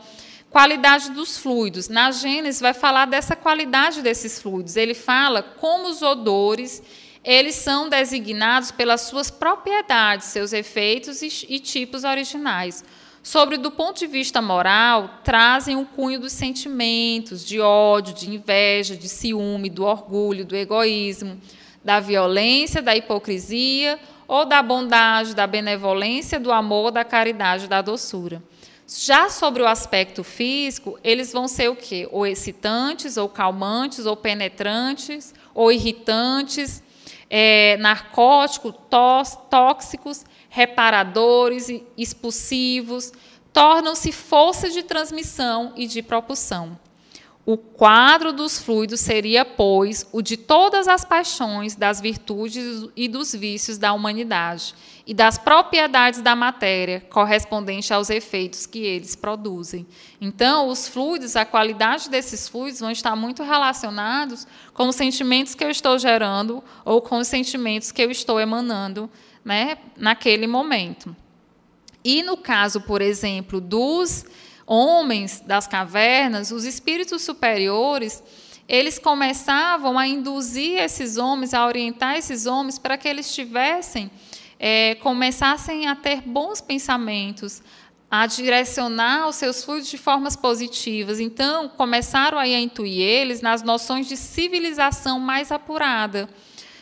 qualidade dos fluidos. Na Gênesis vai falar dessa qualidade desses fluidos. Ele fala como os odores eles são designados pelas suas propriedades, seus efeitos e, e tipos originais sobre, do ponto de vista moral, trazem o cunho dos sentimentos de ódio, de inveja, de ciúme, do orgulho, do egoísmo, da violência, da hipocrisia ou da bondade, da benevolência, do amor, da caridade, da doçura. Já sobre o aspecto físico, eles vão ser o quê? Ou excitantes, ou calmantes, ou penetrantes, ou irritantes, é, narcóticos, tóxicos, reparadores, expulsivos, tornam-se força de transmissão e de propulsão. O quadro dos fluidos seria, pois, o de todas as paixões, das virtudes e dos vícios da humanidade e das propriedades da matéria, correspondente aos efeitos que eles produzem. Então, os fluidos, a qualidade desses fluidos vão estar muito relacionados com os sentimentos que eu estou gerando ou com os sentimentos que eu estou emanando né, naquele momento. E no caso, por exemplo, dos homens das cavernas, os espíritos superiores, eles começavam a induzir esses homens, a orientar esses homens para que eles tivessem, é, começassem a ter bons pensamentos, a direcionar os seus fluidos de formas positivas. Então, começaram a intuir eles nas noções de civilização mais apurada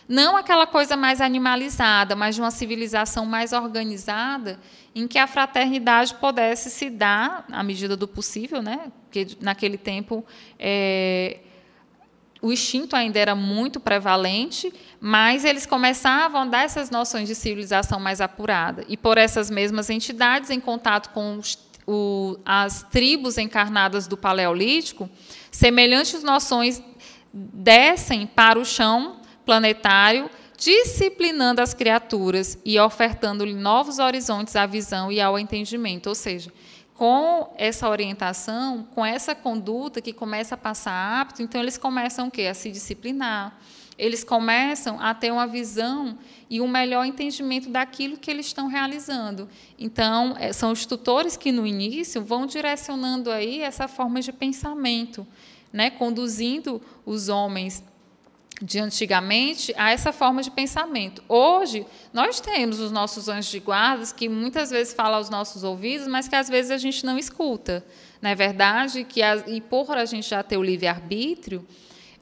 Não aquela coisa mais animalizada, mas de uma civilização mais organizada, em que a fraternidade pudesse se dar, à medida do possível, né? porque naquele tempo é, o instinto ainda era muito prevalente, mas eles começavam a dar essas noções de civilização mais apurada. E por essas mesmas entidades, em contato com os, o, as tribos encarnadas do Paleolítico, semelhantes noções descem para o chão planetário, disciplinando as criaturas e ofertando-lhe novos horizontes à visão e ao entendimento. Ou seja, com essa orientação, com essa conduta que começa a passar apto, então eles começam o quê? A se disciplinar. Eles começam a ter uma visão e um melhor entendimento daquilo que eles estão realizando. Então, é, são os tutores que no início vão direcionando aí essa forma de pensamento, né, conduzindo os homens de antigamente a essa forma de pensamento. Hoje, nós temos os nossos anjos de guardas que muitas vezes falam aos nossos ouvidos, mas que às vezes a gente não escuta. Não é verdade que, e por a gente já ter o livre-arbítrio,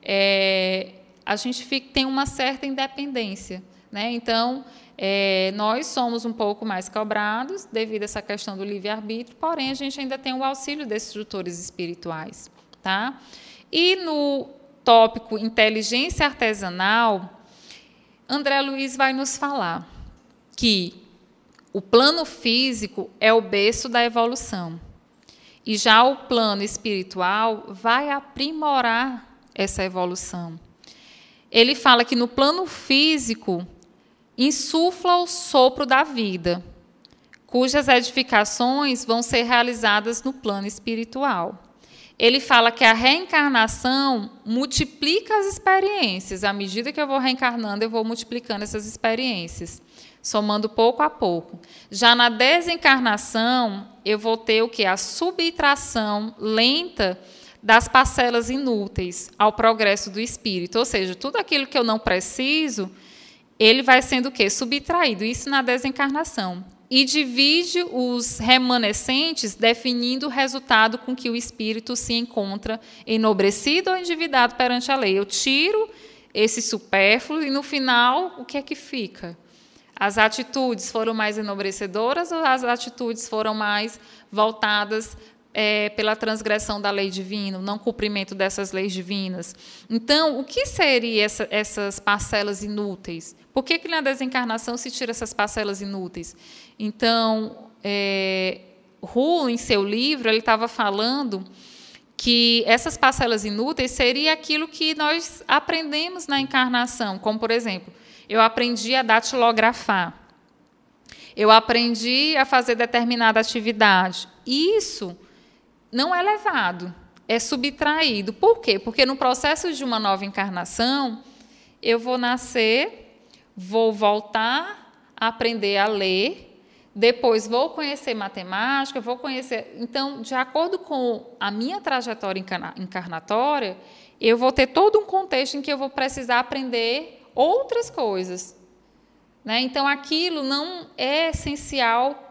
é, a gente fica, tem uma certa independência. Né? Então, é, nós somos um pouco mais cobrados devido a essa questão do livre-arbítrio, porém, a gente ainda tem o auxílio desses tutores espirituais. Tá? E no tópico inteligência artesanal, André Luiz vai nos falar que o plano físico é o berço da evolução. E já o plano espiritual vai aprimorar essa evolução. Ele fala que no plano físico insufla o sopro da vida, cujas edificações vão ser realizadas no plano espiritual ele fala que a reencarnação multiplica as experiências. À medida que eu vou reencarnando, eu vou multiplicando essas experiências, somando pouco a pouco. Já na desencarnação, eu vou ter o que? A subtração lenta das parcelas inúteis ao progresso do espírito. Ou seja, tudo aquilo que eu não preciso, ele vai sendo o quê? Subtraído. Isso na desencarnação e divide os remanescentes, definindo o resultado com que o espírito se encontra enobrecido ou endividado perante a lei. Eu tiro esse supérfluo e, no final, o que é que fica? As atitudes foram mais enobrecedoras ou as atitudes foram mais voltadas é, pela transgressão da lei divina, o não cumprimento dessas leis divinas. Então, o que seriam essa, essas parcelas inúteis? Por que, que na desencarnação se tira essas parcelas inúteis? Então, é, Hu, em seu livro, ele estava falando que essas parcelas inúteis seria aquilo que nós aprendemos na encarnação, como, por exemplo, eu aprendi a datilografar, eu aprendi a fazer determinada atividade. Isso não é levado, é subtraído. Por quê? Porque no processo de uma nova encarnação, eu vou nascer, vou voltar a aprender a ler, depois vou conhecer matemática, vou conhecer. Então, de acordo com a minha trajetória encarnatória, eu vou ter todo um contexto em que eu vou precisar aprender outras coisas. Né? Então, aquilo não é essencial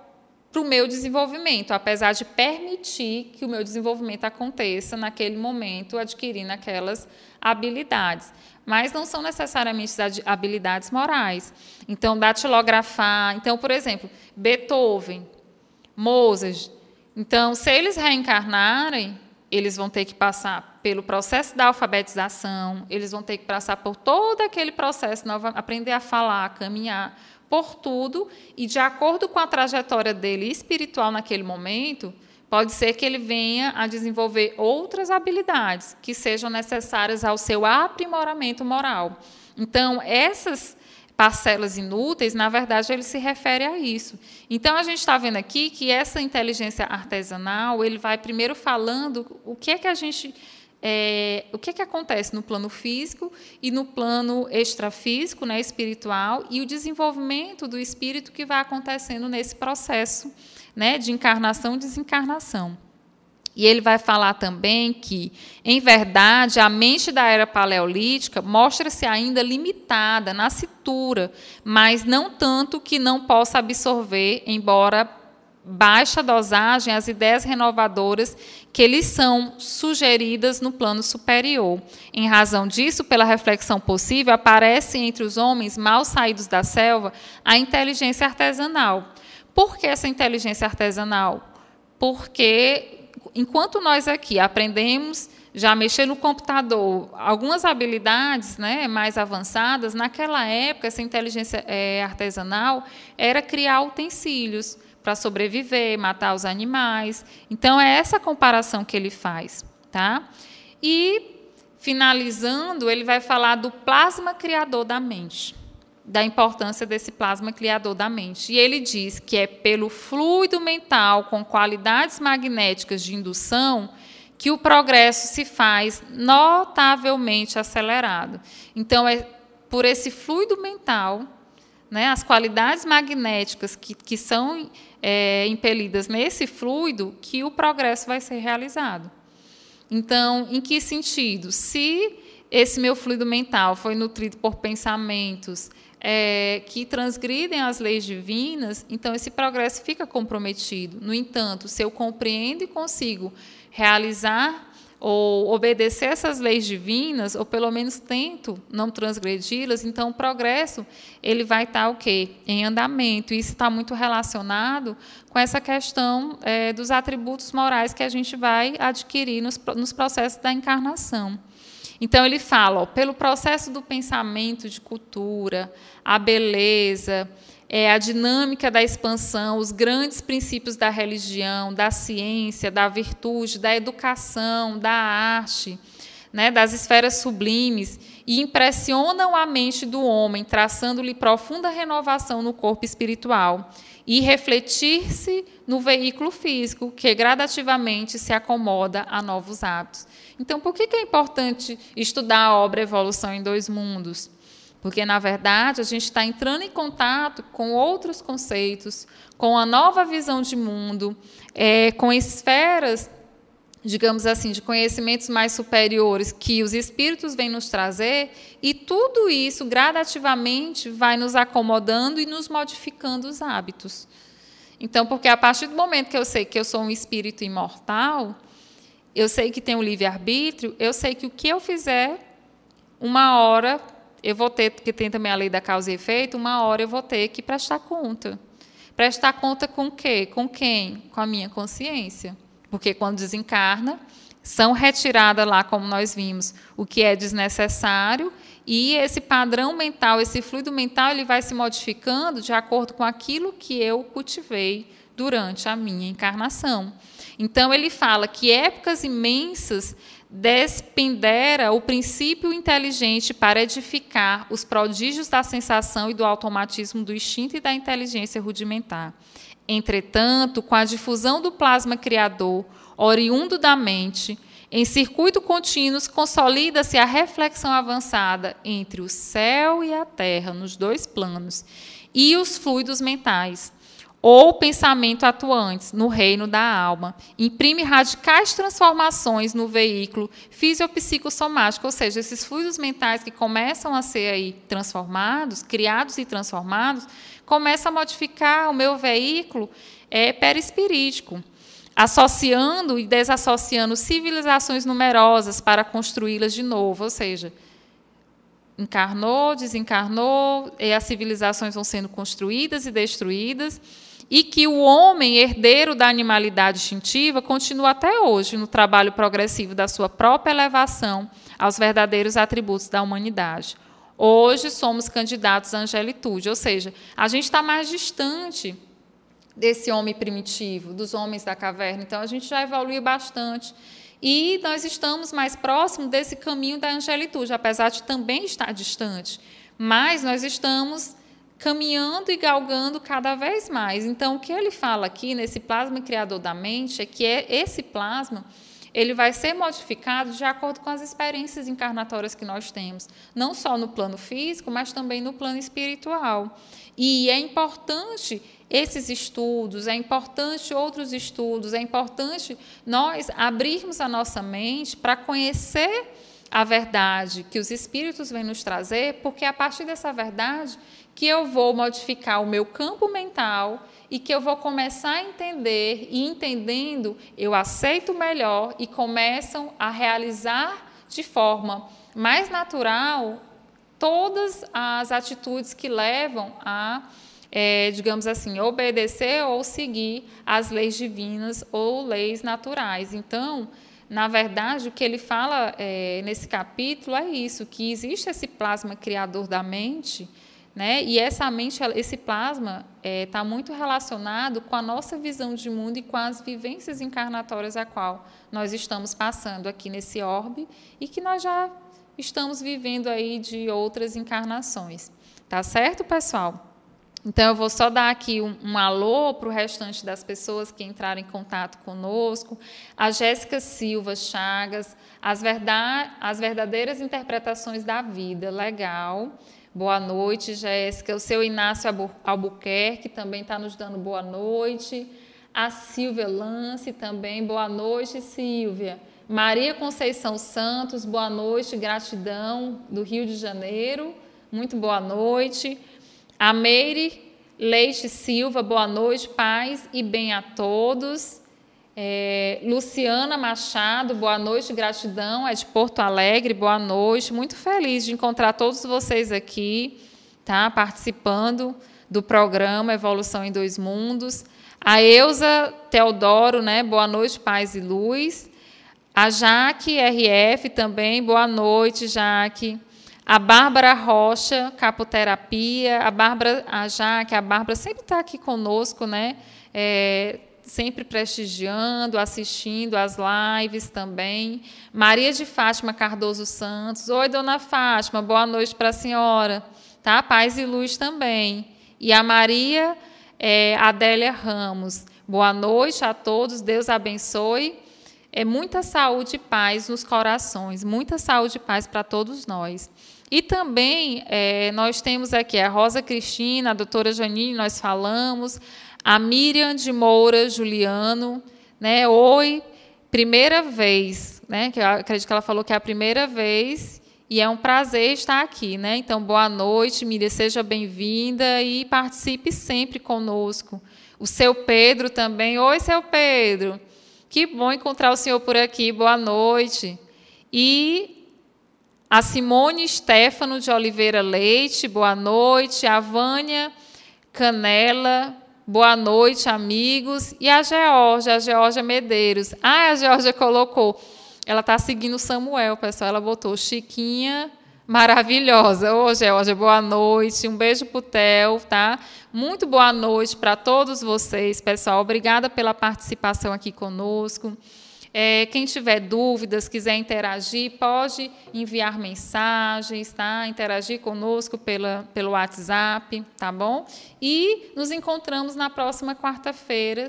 para o meu desenvolvimento, apesar de permitir que o meu desenvolvimento aconteça naquele momento, adquirindo aquelas habilidades. Mas não são necessariamente habilidades morais. Então, datilografar. Então, por exemplo, Beethoven, Mozart. Então, se eles reencarnarem, eles vão ter que passar pelo processo da alfabetização, eles vão ter que passar por todo aquele processo, aprender a falar, a caminhar por tudo e de acordo com a trajetória dele espiritual naquele momento, pode ser que ele venha a desenvolver outras habilidades que sejam necessárias ao seu aprimoramento moral. Então, essas parcelas inúteis, na verdade, ele se refere a isso. Então, a gente está vendo aqui que essa inteligência artesanal, ele vai primeiro falando o que é que a gente é, o que, é que acontece no plano físico e no plano extrafísico, né, espiritual, e o desenvolvimento do espírito que vai acontecendo nesse processo né, de encarnação e desencarnação. E ele vai falar também que, em verdade, a mente da era paleolítica mostra-se ainda limitada na cintura, mas não tanto que não possa absorver, embora baixa dosagem as ideias renovadoras que lhes são sugeridas no plano superior. Em razão disso, pela reflexão possível, aparece entre os homens mal saídos da selva a inteligência artesanal. Por que essa inteligência artesanal? Porque enquanto nós aqui aprendemos já mexer no computador, algumas habilidades né, mais avançadas, naquela época, essa inteligência é, artesanal era criar utensílios para sobreviver, matar os animais. Então, é essa comparação que ele faz. Tá? E, finalizando, ele vai falar do plasma criador da mente da importância desse plasma criador da mente. E ele diz que é pelo fluido mental com qualidades magnéticas de indução que o progresso se faz notavelmente acelerado. Então, é por esse fluido mental, né, as qualidades magnéticas que, que são é, impelidas nesse fluido, que o progresso vai ser realizado. Então, em que sentido? Se esse meu fluido mental foi nutrido por pensamentos é, que transgridem as leis divinas, então esse progresso fica comprometido. No entanto, se eu compreendo e consigo realizar ou obedecer essas leis divinas, ou pelo menos tento não transgredi-las, então o progresso ele vai estar o quê? Em andamento. E isso está muito relacionado com essa questão é, dos atributos morais que a gente vai adquirir nos, nos processos da encarnação. Então ele fala, ó, pelo processo do pensamento de cultura, a beleza, é, a dinâmica da expansão, os grandes princípios da religião, da ciência, da virtude, da educação, da arte, né, das esferas sublimes, e impressionam a mente do homem, traçando-lhe profunda renovação no corpo espiritual, e refletir-se no veículo físico, que gradativamente se acomoda a novos hábitos. Então, por que é importante estudar a obra Evolução em Dois Mundos? Porque, na verdade, a gente está entrando em contato com outros conceitos, com a nova visão de mundo, é, com esferas, digamos assim, de conhecimentos mais superiores que os espíritos vêm nos trazer, e tudo isso gradativamente vai nos acomodando e nos modificando os hábitos. Então, porque a partir do momento que eu sei que eu sou um espírito imortal, eu sei que tem livre-arbítrio, eu sei que o que eu fizer, uma hora eu vou ter, que tem também a lei da causa e efeito, uma hora eu vou ter que prestar conta. Prestar conta com quê? Com quem? Com a minha consciência. Porque quando desencarna, são retiradas lá, como nós vimos, o que é desnecessário e esse padrão mental, esse fluido mental, ele vai se modificando de acordo com aquilo que eu cultivei durante a minha encarnação. Então ele fala que épocas imensas despendera o princípio inteligente para edificar os prodígios da sensação e do automatismo do instinto e da inteligência rudimentar. Entretanto, com a difusão do plasma criador, oriundo da mente, em circuito contínuo consolida-se a reflexão avançada entre o céu e a terra, nos dois planos, e os fluidos mentais, ou pensamento atuantes no reino da alma. Imprime radicais transformações no veículo fisiopsicossomático, ou seja, esses fluidos mentais que começam a ser aí transformados, criados e transformados, começam a modificar o meu veículo é, perispirítico, associando e desassociando civilizações numerosas para construí-las de novo, ou seja, encarnou, desencarnou, e as civilizações vão sendo construídas e destruídas e que o homem, herdeiro da animalidade instintiva, continua até hoje no trabalho progressivo da sua própria elevação aos verdadeiros atributos da humanidade. Hoje somos candidatos à angelitude, ou seja, a gente está mais distante desse homem primitivo, dos homens da caverna. Então, a gente já evoluiu bastante. E nós estamos mais próximos desse caminho da angelitude, apesar de também estar distante. Mas nós estamos caminhando e galgando cada vez mais. Então, o que ele fala aqui nesse plasma criador da mente é que é esse plasma ele vai ser modificado de acordo com as experiências encarnatórias que nós temos, não só no plano físico, mas também no plano espiritual. E é importante esses estudos, é importante outros estudos, é importante nós abrirmos a nossa mente para conhecer a verdade que os espíritos vêm nos trazer, porque a partir dessa verdade que eu vou modificar o meu campo mental e que eu vou começar a entender e entendendo eu aceito melhor e começam a realizar de forma mais natural todas as atitudes que levam a é, digamos assim, obedecer ou seguir as leis divinas ou leis naturais. Então, na verdade, o que ele fala é, nesse capítulo é isso, que existe esse plasma criador da mente, né? E essa mente, esse plasma está é, tá muito relacionado com a nossa visão de mundo e com as vivências encarnatórias a qual nós estamos passando aqui nesse orbe e que nós já estamos vivendo aí de outras encarnações. Tá certo, pessoal? Então, eu vou só dar aqui um, um alô para o restante das pessoas que entraram em contato conosco. A Jéssica Silva Chagas, as, verdade, as verdadeiras interpretações da vida. Legal. Boa noite, Jéssica. O seu Inácio Albuquerque também está nos dando boa noite. A Silvia Lance também, boa noite, Silvia. Maria Conceição Santos, boa noite, gratidão, do Rio de Janeiro. Muito boa noite. A Meire Leite Silva, boa noite, paz e bem a todos. É, Luciana Machado, boa noite, gratidão, é de Porto Alegre, boa noite. Muito feliz de encontrar todos vocês aqui, tá? Participando do programa Evolução em Dois Mundos. A Eusa Teodoro, né? Boa noite, paz e luz. A Jaque RF também, boa noite, Jaque. A Bárbara Rocha, capoterapia, a Bárbara, a Jaque, a Bárbara sempre está aqui conosco, né? É, sempre prestigiando, assistindo as lives também. Maria de Fátima Cardoso Santos. Oi, dona Fátima, boa noite para a senhora. Tá? Paz e luz também. E a Maria é, Adélia Ramos. Boa noite a todos, Deus abençoe. É muita saúde e paz nos corações, muita saúde e paz para todos nós. E também é, nós temos aqui a Rosa Cristina, a doutora Janine, nós falamos, a Miriam de Moura Juliano, né? Oi, primeira vez, né? Que eu acredito que ela falou que é a primeira vez e é um prazer estar aqui, né? Então, boa noite, Miriam, seja bem-vinda e participe sempre conosco. O seu Pedro também. Oi, seu Pedro. Que bom encontrar o senhor por aqui. Boa noite. E a Simone Stefano de Oliveira Leite, boa noite. A Vânia Canela, boa noite, amigos. E a Georgia, a Georgia Medeiros. Ah, a Georgia colocou. Ela está seguindo o Samuel, pessoal. Ela botou Chiquinha maravilhosa. Ô, Georgia, boa noite. Um beijo pro Theo, tá? Muito boa noite para todos vocês, pessoal. Obrigada pela participação aqui conosco. É, quem tiver dúvidas, quiser interagir, pode enviar mensagens, tá? Interagir conosco pela, pelo WhatsApp, tá bom? E nos encontramos na próxima quarta-feira.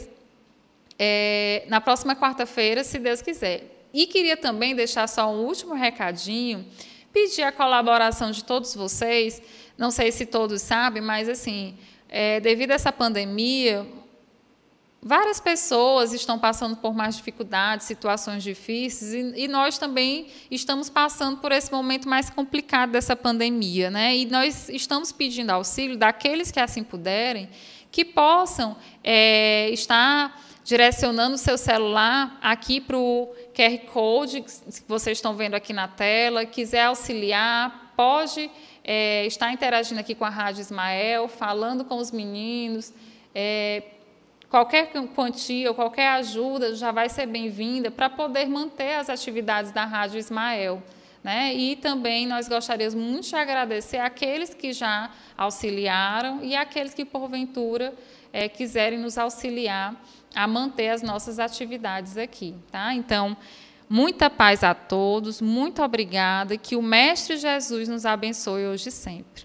É, na próxima quarta-feira, se Deus quiser. E queria também deixar só um último recadinho, pedir a colaboração de todos vocês. Não sei se todos sabem, mas assim, é, devido a essa pandemia, Várias pessoas estão passando por mais dificuldades, situações difíceis, e, e, nós também estamos passando por esse momento mais complicado dessa pandemia. Né? E nós estamos pedindo auxílio daqueles que assim puderem, que possam é, estar direcionando o seu celular aqui para o QR Code que vocês estão vendo aqui na tela, quiser auxiliar, pode é, estar interagindo aqui com a Rádio Ismael, falando com os meninos, é, Qualquer quantia ou qualquer ajuda já vai ser bem-vinda para poder manter as atividades da Rádio Ismael. Né? E também nós gostaríamos muito de agradecer aqueles que já auxiliaram e aqueles que, porventura, é, quiserem nos auxiliar a manter as nossas atividades aqui. Tá? Então, muita paz a todos, muito obrigada que o Mestre Jesus nos abençoe hoje e sempre.